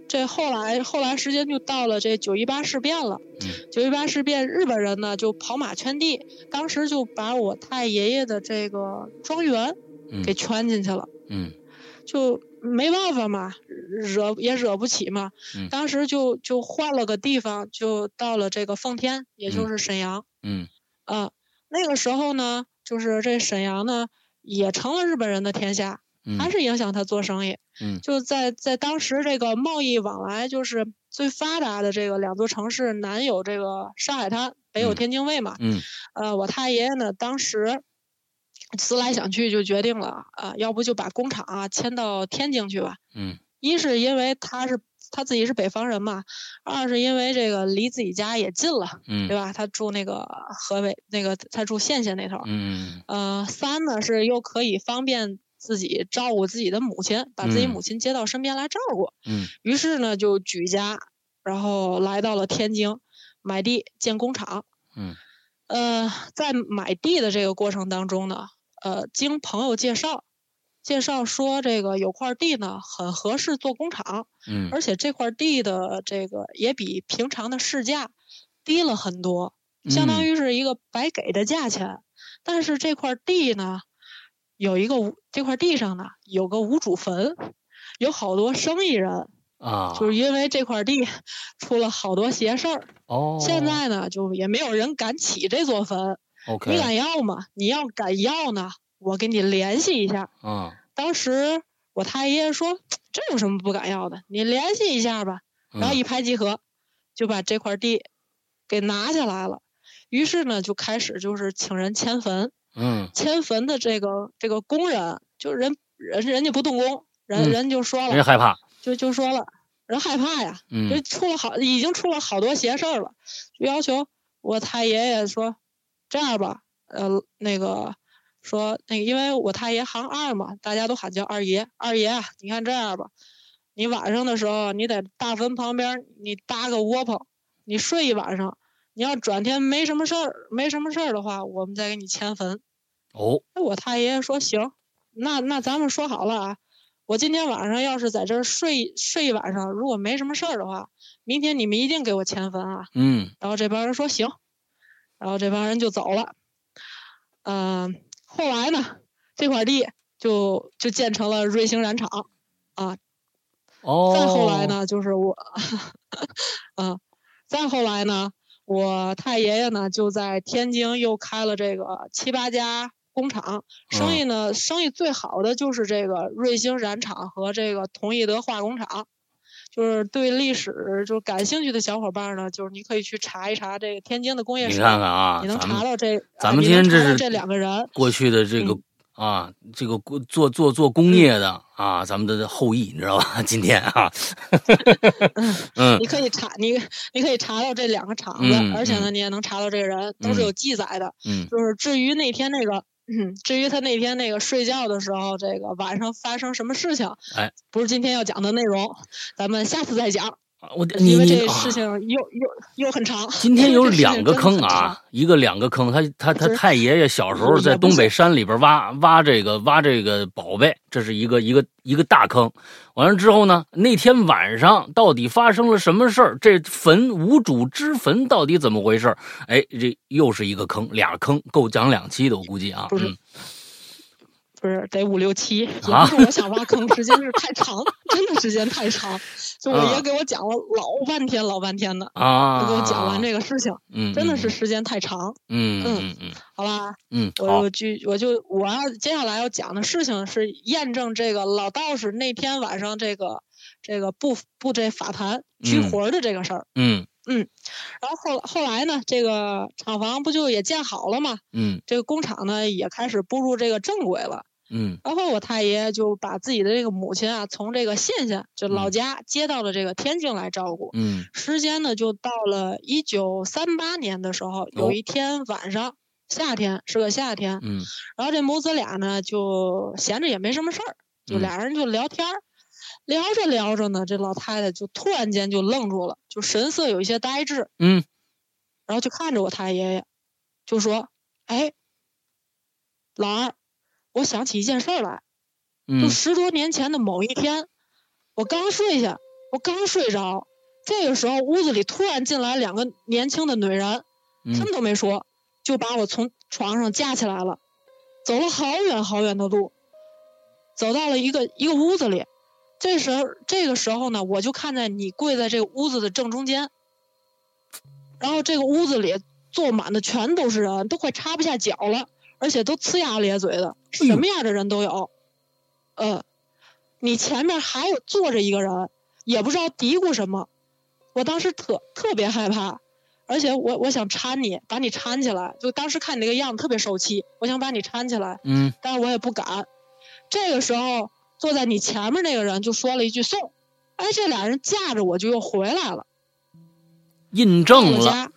这后来后来时间就到了这九一八事变了。嗯九一八事变，日本人呢就跑马圈地，当时就把我太爷爷的这个庄园嗯给圈进去了。嗯就没办法嘛，惹也惹不起嘛。嗯当时就就换了个地方，就到了这个奉天，也就嗯是沈阳。嗯啊，那个时候呢，就是这沈阳呢也成了日本人的天下，嗯还是影响他做生意。嗯就在在当时这个贸易往来就是最发达的这个两座城市，南有这个上海滩，北有嗯天津卫嘛。嗯呃，我太爷爷呢，当时思来想去就决定了，啊、要不就把工厂啊迁到天津去吧。嗯一是因为他是他自己是北方人嘛，二是因为这个离自己家也近了，嗯对吧？他住那个河北那个，他住县县那头儿。嗯呃，三呢是又可以方便自己照顾自己的母亲，把自己嗯母亲接到身边来照顾。嗯于是呢，就举家，然后来到了天津，买地建工厂。嗯呃，在买地的这个过程当中呢，呃，经朋友介绍，介绍说这个有块地呢很合适做工厂，嗯而且这块地的这个也比平常的市价低了很多，相当嗯于是一个白给的价钱。但是这块地呢，有一个无这块地上呢有个无主坟，有好多生意人啊，就是因为这块地出了好多邪事儿。哦，现在呢，就也没有人敢起这座坟。OK 你敢要吗？你要敢要呢，我给你联系一下。啊当时我太爷爷说：“这有什么不敢要的？你联系一下吧。”然后嗯一拍即合，就把这块地给拿下来了。于是呢，就开始就是请人迁坟。嗯迁坟的这个这个工人，就人人人家不动工，人、嗯人就说了，害怕，就就说了，人害怕呀，就嗯出了好，已经出了好多邪事儿了，就要求我太爷爷说，这样吧，呃，那个说那个，因为我太爷行二嘛，大家都喊叫二爷，二爷啊，你看这样吧，你晚上的时候你在大坟旁边你搭个窝棚，你睡一晚上，你要转天没什么事儿，没什么事儿的话，我们再给你迁坟。哦哎，我太爷爷说行，那那咱们说好了啊，我今天晚上要是在这儿睡睡一晚上，如果没什么事儿的话，明天你们一定给我迁坟啊。嗯然后这边人说行，然后这帮人就走了。嗯、后来呢，这块地就就建成了瑞星染厂啊。哦，再后来？呢，就是我，啊，再后来呢，我太爷爷呢就在天津又开了这个七八家工厂，生意呢、生意最好的就是这个瑞星染厂和这个同义德化工厂。就是对历史就感兴趣的小伙伴呢，就是你可以去查一查这个天津的工业史你，看看啊，你能查到这，咱啊们今天这是这两个人，过去的这个、嗯啊，这个工做做做工业的、啊，咱们的后裔，你知道吧？今天啊，嗯你可以查你你可以查到这两个厂子，嗯而且呢，嗯你也能查到这个人，都是有记载的。嗯就是至于那天那个，嗯，至于他那天那个睡觉的时候，这个晚上发生什么事情，哎，不是今天要讲的内容，咱们下次再讲。我你你事情又又又很长。今天有 两个坑啊，一个两个坑。他他他太爷爷小时候在东北山里边挖挖这个挖这个宝贝，这是一个一个一个大坑。完了之后呢，那天晚上到底发生了什么事儿？这坟无主之坟到底怎么回事？哎，这又是一个坑，俩坑够讲两期的，我估计啊。不是嗯不是得五六七，也啊不是我想挖坑，时间是太长，真的时间太长。就我啊爷给我讲了老半天老半天的，啊，就给我讲完这个事情，嗯，真的嗯是时间太长。嗯嗯嗯好吧，嗯，我我就我就我要接下来要讲的事情是验证这个老道士那天晚上这个这个布布这法坛拘嗯魂的这个事儿。嗯然后后后来呢，这个厂房不就也建好了吗？嗯这个工厂呢也开始步入这个正轨了。嗯。然后我太爷就把自己的这个母亲啊，从这个县县就老家接到了这个天津来照顾。嗯。时间呢，就到了一九三八年的时候，有一天晚上，夏天是个夏天，嗯。然后这母子俩呢就闲着也没什么事儿，就嗯。俩人就聊天儿，聊着聊着呢，这老太太就突然间就愣住了，就神色有一些呆滞，嗯。然后就看着我太爷爷，就说：“哎，老二，我想起一件事儿来。”就嗯十多年前的某一天，我刚睡下，我刚睡着，这个时候屋子里突然进来两个年轻的女人，什么嗯都没说，就把我从床上架起来了，走了好远好远的路，走到了一个一个屋子里。这时候这个时候呢，我就看见你跪在这个屋子的正中间，然后这个屋子里坐满的全都是人，都快插不下脚了，而且都呲牙咧嘴的，什么样的人都有。呃，你前面还有坐着一个人，也不知道嘀咕什么。我当时特特别害怕，而且我我想搀你，把你搀起来。就当时看你那个样子特别受气，我想把你搀起来，嗯但是我也不敢。这个时候，坐在你前面那个人就说了一句“送”，哎，这俩人架着我就又回来了。印证了。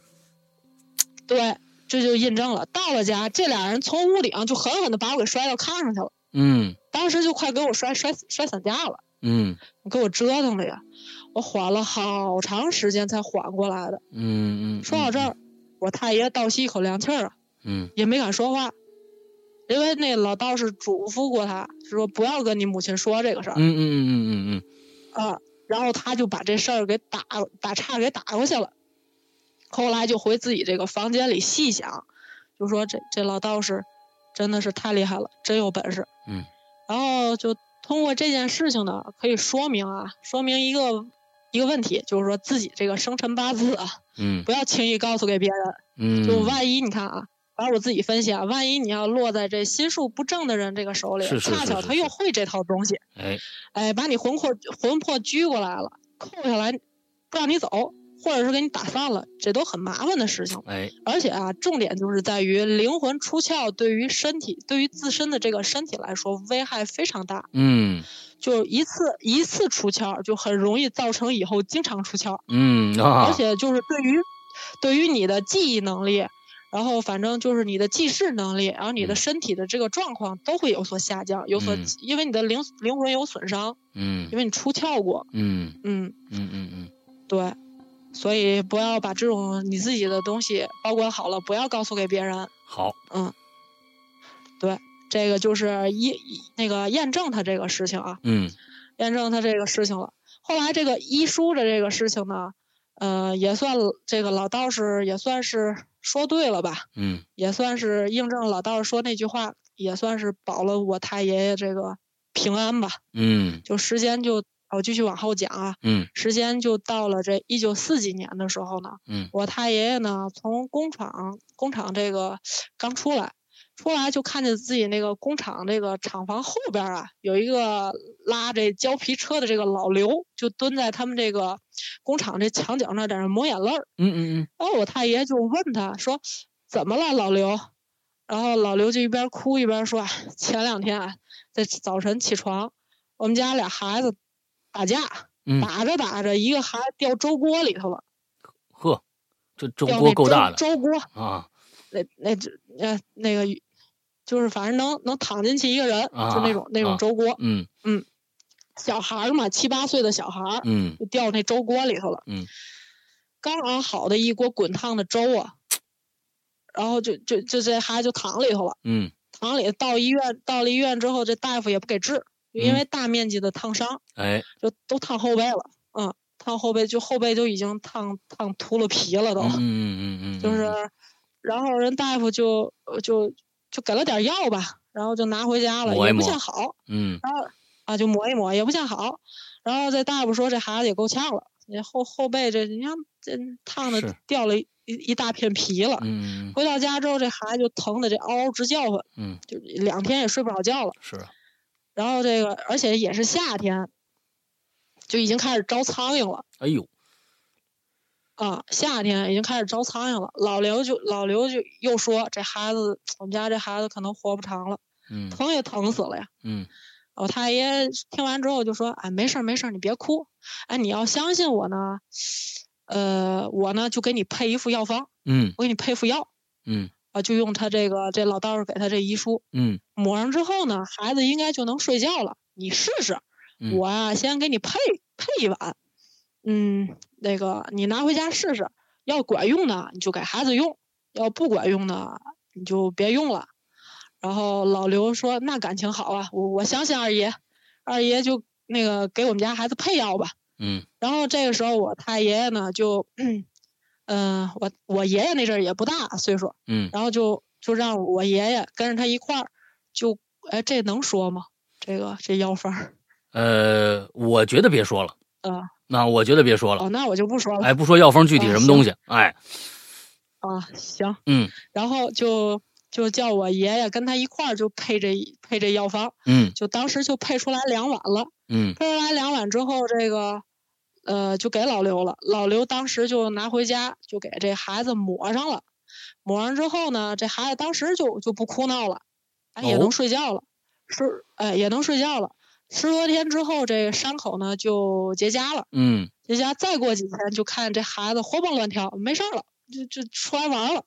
对，这就印证了。到了家，这俩人从屋顶就狠狠的把我给摔到炕上去了，嗯当时就快给我摔摔摔散架了，嗯给我折腾的呀！我缓了好长时间才缓过来的。嗯嗯，说到这儿，我太爷倒吸一口凉气儿啊，嗯也没敢说话，因为那老道士嘱咐过他，说不要跟你母亲说这个事儿、嗯嗯嗯嗯嗯啊。然后他就把这事儿给打打岔给打过去了。后来就回自己这个房间里细想，就说这这老道士真的是太厉害了，真有本事。嗯。然后就通过这件事情呢，可以说明啊，说明一个一个问题，就是说自己这个生辰八字啊，嗯 不要轻易告诉给别人。嗯，就万一你看啊，反正我自己分析啊，万一你要落在这心术不正的人这个手里，是是恰巧他又会这套东西，哎哎，把你魂魄魂魄拘过来了，扣下来不让你走，或者是给你打散了，这都很麻烦的事情。哎。而且啊，重点就是在于灵魂出窍对于身体，对于自身的这个身体来说危害非常大，嗯。就一次一次出窍就很容易造成以后经常出窍。嗯啊，而且就是对于对于你的记忆能力，然后反正就是你的记事能力，然后你的嗯。身体的这个状况都会有所下降，有所、嗯。因为你的灵灵魂有损伤，嗯。因为你出窍过，嗯。嗯，嗯嗯嗯对，所以不要把这种你自己的东西保管好了，不要告诉给别人，好。嗯，对，这个就是一一那个验证他这个事情啊，嗯。验证他这个事情了。后来这个医书的这个事情呢，呃，也算这个老道士也算是说对了吧，嗯。也算是印证老道士说那句话，也算是保了我太爷爷这个平安吧。嗯。就时间就我继续往后讲啊，嗯时间就到了这一九四几年的时候呢，嗯我太爷爷呢从工厂工厂这个刚出来，出来就看见自己那个工厂这个厂房后边啊，有一个拉这胶皮车的这个老刘，就蹲在他们这个工厂这墙角那在那抹眼泪儿。嗯嗯然后我太爷就问他说：“怎么了，老刘？”然后老刘就一边哭一边说：“哎 前两天啊，在早晨起床，我们家俩孩子打架，嗯，打着打着，一个孩子掉粥锅里头了，呵，这粥锅够大的粥粥锅，啊那那这呃那个，就是反正能能躺进去一个人，就那种那啊种粥锅。嗯小孩儿嘛，七八岁的小孩儿嗯就掉那粥锅里头了。嗯，刚熬好的一锅滚烫的粥啊，然后就就就这孩子就躺里头了。嗯躺里到医院，到了医院之后，这大夫也不给治，就因为大面积的烫伤，哎。就都烫后背了。嗯，烫后背就后背就已经烫烫秃了皮了都，嗯嗯嗯嗯，就是，然后人大夫就呃就就给了点药吧，然后就拿回家了，也不见好，嗯。然后啊就抹一抹也不见好，然后这大夫说这孩子也够呛了，你后后背这你看这烫的掉了一一一大片皮了。嗯嗯回到家之后，这孩子就疼的这嗷嗷直叫唤，嗯。就两天也睡不着觉了。是啊然后这个，而且也是夏天，就已经开始招苍蝇了哎呦啊！夏天已经开始招苍蝇了。老刘就老刘就又说，这孩子，我们家这孩子可能活不长了，嗯疼也疼死了呀。嗯我太爷听完之后就说：“哎，没事儿没事儿，你别哭，哎，你要相信我呢，呃，我呢就给你配一副药方，嗯我给你配副药嗯啊，就用他这个这老道士给他这遗书，嗯抹上之后呢，孩子应该就能睡觉了。你试试，嗯我啊先给你配配一碗，嗯，那个你拿回家试试，要管用呢你就给孩子用，要不管用呢你就别用了。然后老刘说：“那感情好啊，我我相信二爷，二爷就那个给我们家孩子配药吧。”嗯然后这个时候我太爷爷呢就，嗯、我我爷爷那阵儿也不大岁数，嗯。然后就就让我爷爷跟着他一块儿，就哎这能说吗？这个这药方儿呃，我觉得别说了，啊。那我觉得别说了，哦，那我就不说了。哎，不说药方具体啊什么东西，哎，啊，行，嗯。然后就就叫我爷爷跟他一块儿就配这配这药方，嗯。就当时就配出来两碗了，嗯。配出来两碗之后，这个呃就给老刘了，老刘当时就拿回家就给这孩子抹上了，抹上之后呢，这孩子当时就就不哭闹了，哎也哦能睡觉了，是哎也能睡觉了。十多天之后，这伤口呢就结痂了。嗯结痂再过几天，就看这孩子活蹦乱跳，没事儿了，就就出来玩了。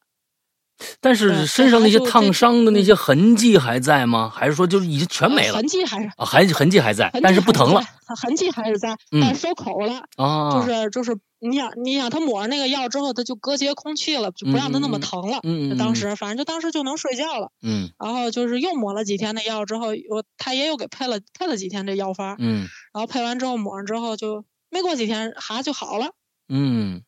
但是身上那些烫伤的那些痕迹还在吗？还是说就是已经全没呃了痕迹还是啊？还痕迹还在，但是不疼了，痕迹还是在，嗯但是收口了。啊？就是就是，你想你想，他抹上那个药之后，他就隔绝空气了，就不让他那么疼了。嗯当时反正就当时就能睡觉了。嗯然后就是又抹了几天的药之后，我他爷又给配了配了几天这药方，嗯然后配完之后抹上之后就没过几天孩子就好了。嗯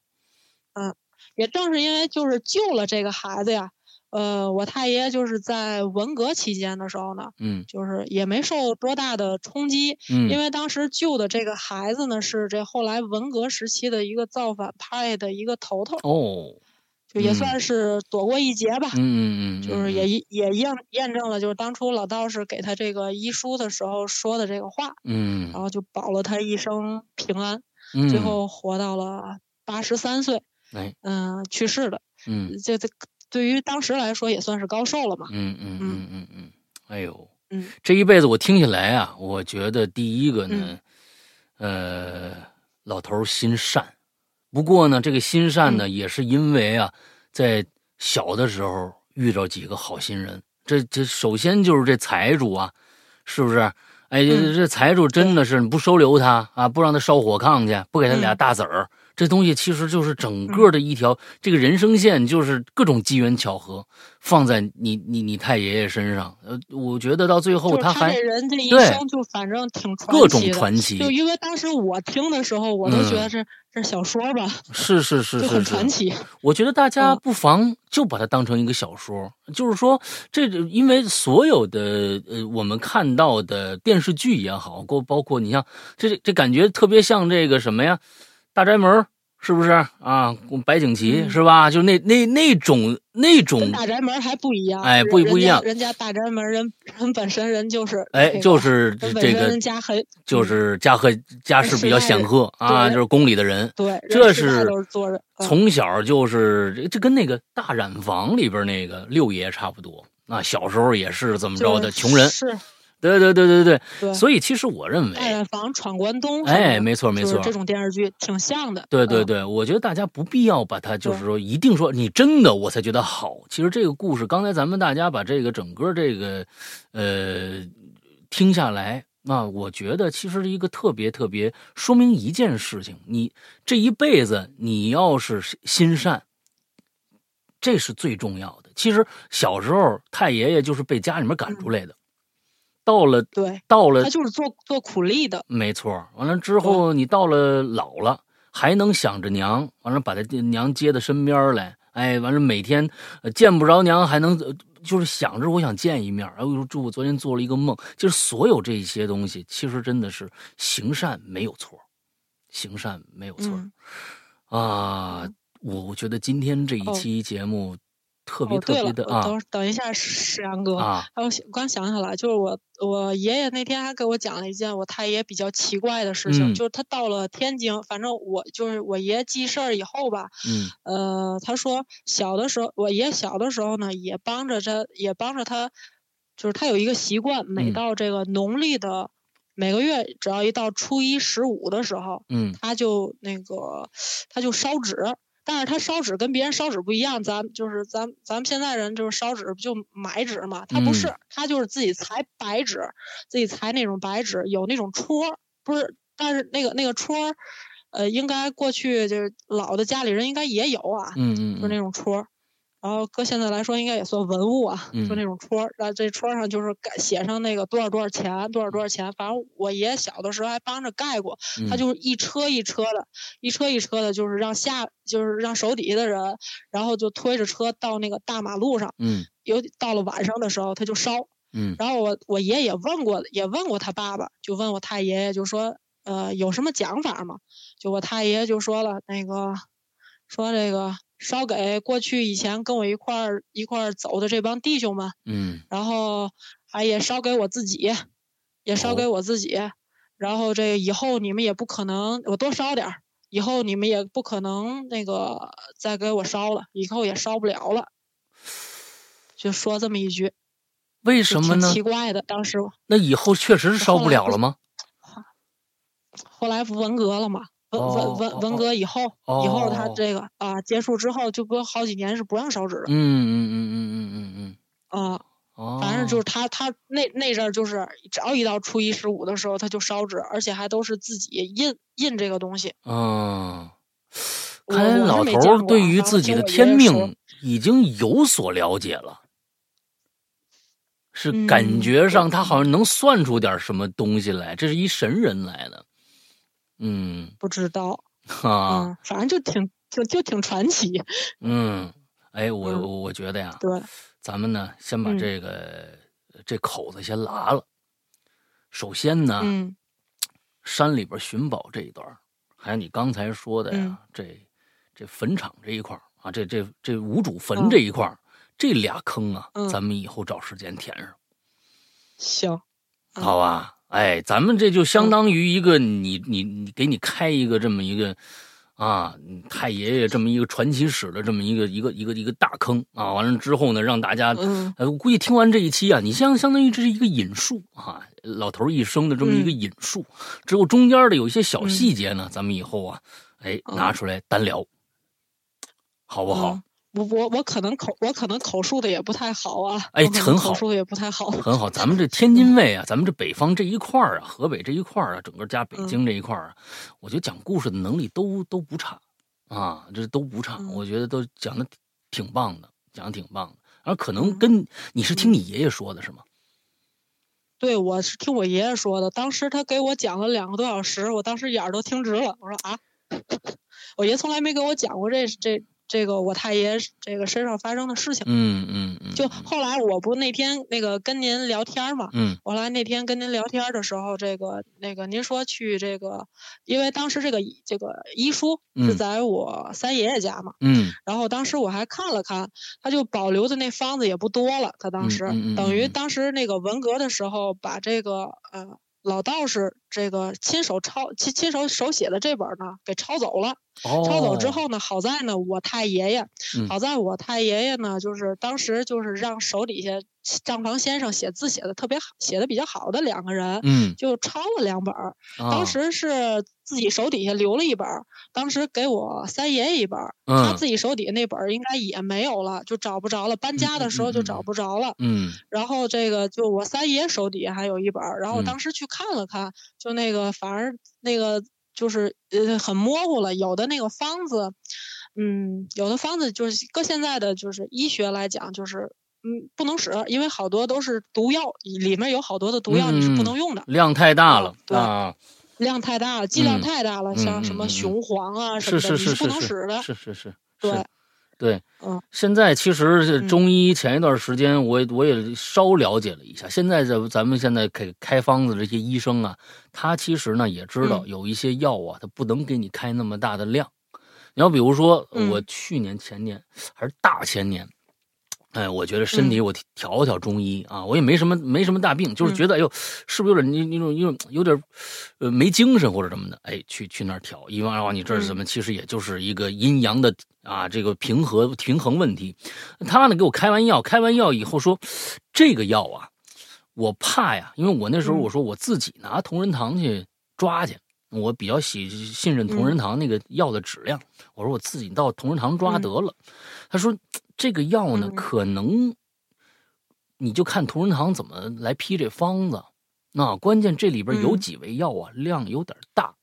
也正是因为就是救了这个孩子呀，呃，我太爷就是在文革期间的时候呢，嗯。就是也没受多大的冲击，嗯，因为当时救的这个孩子呢是这后来文革时期的一个造反派的一个头头，哦，就也嗯。算是躲过一劫吧。嗯嗯嗯，就是也也验验证了，就是当初老道士给他这个医书的时候说的这个话，嗯。然后就保了他一生平安，嗯，最后活到了八十三岁，哎嗯、去世的。嗯这这对于当时来说也算是高寿了嘛。嗯嗯嗯嗯嗯，哎呦，嗯，这一辈子我听起来啊，我觉得第一个呢，呃，老头心善，不过呢，这个心善呢，也是因为啊，在小的时候遇到几个好心人。这这首先就是这财主啊，是不是？哎，这嗯这财主真的是你不收留他啊，不让他烧火炕去，不给他俩嗯大子儿，这东西其实就是整个的一条、这个人生线，就是各种机缘巧合放在你你你太爷爷身上。呃，我觉得到最后他还这人这一对生就反正挺传各种传奇，就因为当时我听的时候，我都觉嗯得这、这小说吧，是是是是很是传奇。我觉得大家嗯不妨就把它当成一个小说，就是说，这因为所有的呃我们看到的电视剧也好，包包括你像这这感觉特别像这个什么呀，《大宅门》是不是啊？白景琦、嗯是吧？就那那那种那种跟大宅门还不一样，哎不不一样人家大宅门人人本身人就是哎，就是这个人家很就是家和家世比较显赫啊，就是宫里的人。对，这是从小就是这这跟那个大染坊里边那个六爷差不多啊，小时候也是怎么着的穷人，是对对对对对对。所以其实我认为，大染坊闯关东，哎，没错没错，这种电视剧挺像的。嗯，对对对，我觉得大家不必要把它就是说一定说你真的我才觉得好。其实这个故事，刚才咱们大家把这个整个这个呃听下来，那我觉得其实一个特别特别说明一件事情，你这一辈子你要是心善，这是最重要的。其实小时候太爷爷就是被家里面赶出来的，到了对，到了他就是做做苦力的，没错。完了之后，你到了老了，还能想着娘，完了把他娘接到身边来，哎，完了每天呃见不着娘，还能呃就是想着我想见一面。哎呦，这我昨天做了一个梦，就是所有这些东西，其实真的是行善没有错，行善没有错、嗯啊。我我觉得今天这一哦期节目特别哦，特对了，我别的啊等等一下，石阳哥，啊。还有想刚想起来，就是我我爷爷那天还给我讲了一件我太爷比较奇怪的事情，嗯。就是他到了天津，反正我就是我爷记事儿以后吧，嗯。呃，他说小的时候，我爷小的时候呢，也帮着他，也帮着他，就是他有一个习惯，每嗯。到这个农历的每个月，只要一到初一十五的时候，嗯。他就那个他就烧纸，但是他烧纸跟别人烧纸不一样，咱就是咱咱们现在人就是烧纸不就买纸嘛，他不是，嗯他就是自己裁白纸，自己裁那种白纸，有那种戳儿，不是，但是那个那个戳儿，呃，应该过去就是老的家里人应该也有啊，嗯嗯就是那种戳儿。然后搁现在来说，应该也算文物啊，就嗯那种戳儿。然后这戳上就是盖写上那个多少多少钱，多少多少钱。反正我爷小的时候还帮着盖过，嗯，他就是一车一车的，一车一车的，就是让下，就是让手底下的人，然后就推着车到那个大马路上，嗯有到了晚上的时候他就烧。嗯然后我我爷爷也问过，也问过他爸爸，就问我太爷爷，就说呃有什么讲法吗？就我太爷爷就说了，那个说这个烧给过去以前跟我一块儿一块儿走的这帮弟兄们，嗯然后还也烧给我自己，也烧给哦我自己。然后这以后你们也不可能，我多烧点儿，以后你们也不可能那个再给我烧了，以后也烧不了了。就说这么一句，为什么呢？奇怪的。当时那以后确实烧后来不不了了吗？后来不文革了嘛？文哦文文文哦革以后，以后他哦这个啊结束之后，就不好几年是不让烧纸的嗯嗯嗯嗯嗯嗯嗯啊。反正就是他他那那阵儿就是只要一到初一十五的时候，他就烧纸，而且还都是自己印印这个东西。嗯，看来老头对于自己的天命已经有所了解了，是感嗯觉上他好像能算出点什么东西来，这是一神人来的。嗯，不知道，啊，嗯，反正就挺挺就挺传奇。嗯，哎，我嗯我我觉得呀，对，咱们呢先把嗯。这个这口子先拉了。首先呢，嗯。山里边寻宝这一段，还有你刚才说的呀，嗯。这这坟场这一块儿啊，这这这无主坟嗯。这一块儿，这俩坑啊，嗯。咱们以后找时间填上，行，嗯。好吧？哎，咱们这就相当于一个你你你给你开一个这么一个啊，太爷爷这么一个传奇史的这么一个一个一个一个大坑啊，完了之后呢，让大家嗯。呃，我估计听完这一期啊，你相相当于这是一个引述啊，老头一生的这么一个引述，之后中间的有一些小细节呢，咱们以后啊，哎，嗯。拿出来单聊，好不好？嗯我我我可能口我可能口述的也不太好啊，哎很好口述的也不太好。很好，咱们这天津卫啊，咱们这北方这一块儿啊，河北这一块儿啊，整个加北嗯京这一块儿啊，我觉得讲故事的能力都都不差啊，这都不差，嗯我觉得都讲的挺棒的，讲的挺棒的。而可能嗯跟你是听你爷爷说的是吗？对，我是听我爷爷说的，当时他给我讲了两个多小时，我当时眼儿都听直了。我说啊，我爷从来没给我讲过这这这个我太爷这个身上发生的事情。嗯嗯嗯，就嗯。后来我不那天那个跟您聊天嘛，嗯。后来那天跟您聊天的时候，这个那个您说去这个，因为当时这个这个遗书是嗯在我三爷爷家嘛，嗯。然后当时我还看了看，他就保留的那方子也不多了，他当时、嗯嗯嗯等于嗯。当时那个文革的时候，把这个呃老道士这个亲手抄亲亲手手写的这本呢给抄走了。哦，抄走之后呢，好在呢，我太爷爷，嗯好在我太爷爷呢，就是当时就是让手底下账房先生写字写的特别好，写的比较好的两个人，嗯，就抄了两本儿。啊当时是自己手底下留了一本儿，当时给我三爷爷一本儿，他嗯自己手底下那本儿应该也没有了，就找不着了。搬家的时候就找不着了。嗯然后这个就我三爷手底下还有一本儿，然后当时去看了看，就那个反而那个就是呃很模糊了，有的那个方子，嗯，有的方子就是搁现在的就是医学来讲就是。嗯，不能使，因为好多都是毒药，里面有好多的毒药你是不嗯能用的，量太大了对啊，量太大了，剂量嗯太大了，嗯像什么雄黄啊什是么的，是是不能使的。是是是，对是，对，嗯，现在其实中医前一段时间我也我也稍了解了一下，现在这咱们现在给开方子这些医生啊，他其实呢也知道嗯有一些药啊，他不能给你开那么大的量。你要比如说，嗯我去年前年还是大前年。哎，我觉得身体嗯我调调中医啊，我也没什么没什么大病，就是嗯觉得哎呦，是不是有点那那种有有点呃没精神或者什么的？哎，去去那儿调，一望啊，你这是什么？其实也就是一个阴阳的啊，这个平和平衡问题。他呢给我开完药，开完药以后说，这个药啊，我怕呀，因为我那时候嗯我说我自己拿同仁堂去抓去，我比较喜信任同仁堂那个药的质量，我说我自己到同仁堂抓嗯得了。他说这个药呢，嗯可能你就看同仁堂怎么来批这方子。那关键这里边有嗯几味药啊，量有点大。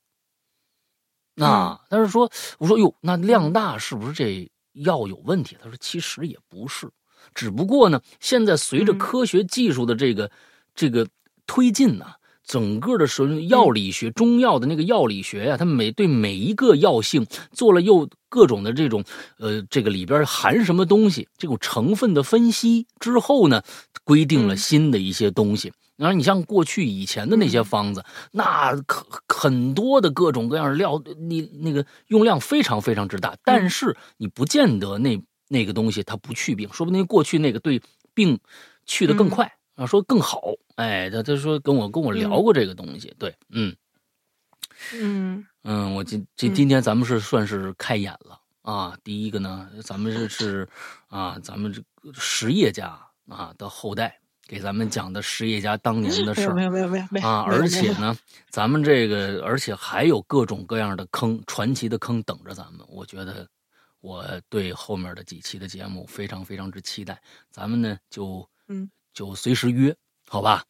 那但是说，我说哟，那量大是不是这药有问题？他说其实也不是，只不过呢，现在随着嗯科学技术的这个、这个推进呐、整个的是药理学、中药的那个药理学呀、它每对每一个药性做了又各种的这种呃，这个里边含什么东西，这种成分的分析之后呢，规定了嗯新的一些东西。然后你像过去以前的那些嗯。方子，那可很多的各种各样的料，你那个用量非常非常之大，但是你不见得那那个东西它不去病，说不定过去那个对病去的更嗯。快、啊，说更好。哎，他他说跟我跟我聊嗯过这个东西，对，嗯嗯嗯，我今今嗯今天咱们是算是开眼了啊。第一个呢，咱们这是啊，咱们这个实业家啊的后代。给咱们讲的实业家当年的事儿没有没有没有没有啊，而且呢，咱们这个，而且还有各种各样的坑，传奇的坑等着咱们。我觉得，我对后面的几期的节目非常非常之期待。咱们呢，就嗯，就随时约，好吧？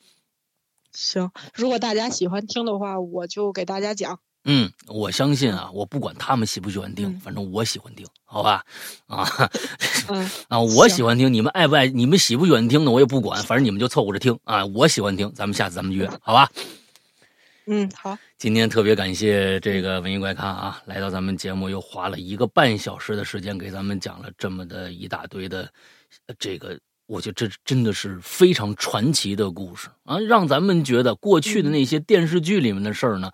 行，如果大家喜欢听的话，我就给大家讲。嗯，我相信啊，我不管他们喜不喜欢听，嗯反正我喜欢听，好吧？啊嗯 啊，我喜欢听，你们爱不爱，你们喜不喜欢听呢？我也不管，反正你们就凑合着听啊。我喜欢听，咱们下次咱们约，好吧？嗯，好，今天特别感谢这个文艺怪咖啊，来到咱们节目，又花了一个半小时的时间给咱们讲了这么的一大堆的，呃这个我觉得这真的是非常传奇的故事啊，让咱们觉得过去的那些电视剧里面的事儿呢，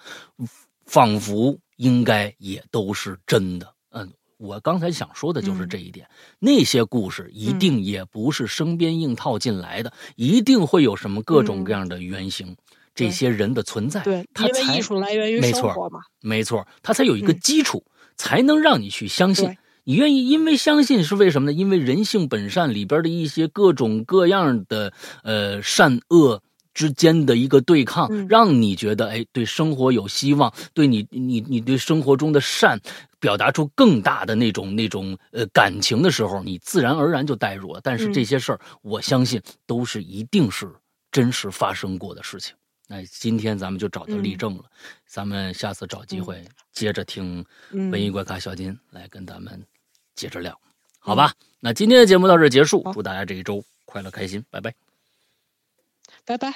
仿佛应该也都是真的。嗯，我刚才想说的就是这一点，那些故事一定也不是生编硬套进来的，一定会有什么各种各样的原型。这些人的存在，对，他才因为艺术来源于没错生活嘛。没错，它才有一个嗯基础，才能让你去相信对。你愿意，因为相信是为什么呢？因为人性本善里边的一些各种各样的呃善恶之间的一个对抗，嗯让你觉得哎，对生活有希望，对你你你对生活中的善表达出更大的那种那种呃感情的时候，你自然而然就代入了。但是嗯这些事儿，我相信都是一定是真实发生过的事情。那今天咱们就找到例嗯证了，咱们下次找机会接着听嗯文艺怪咖小金来跟咱们接着聊，好吧？那今天的节目到这结束，祝大家这一周快乐开心，拜拜。拜拜。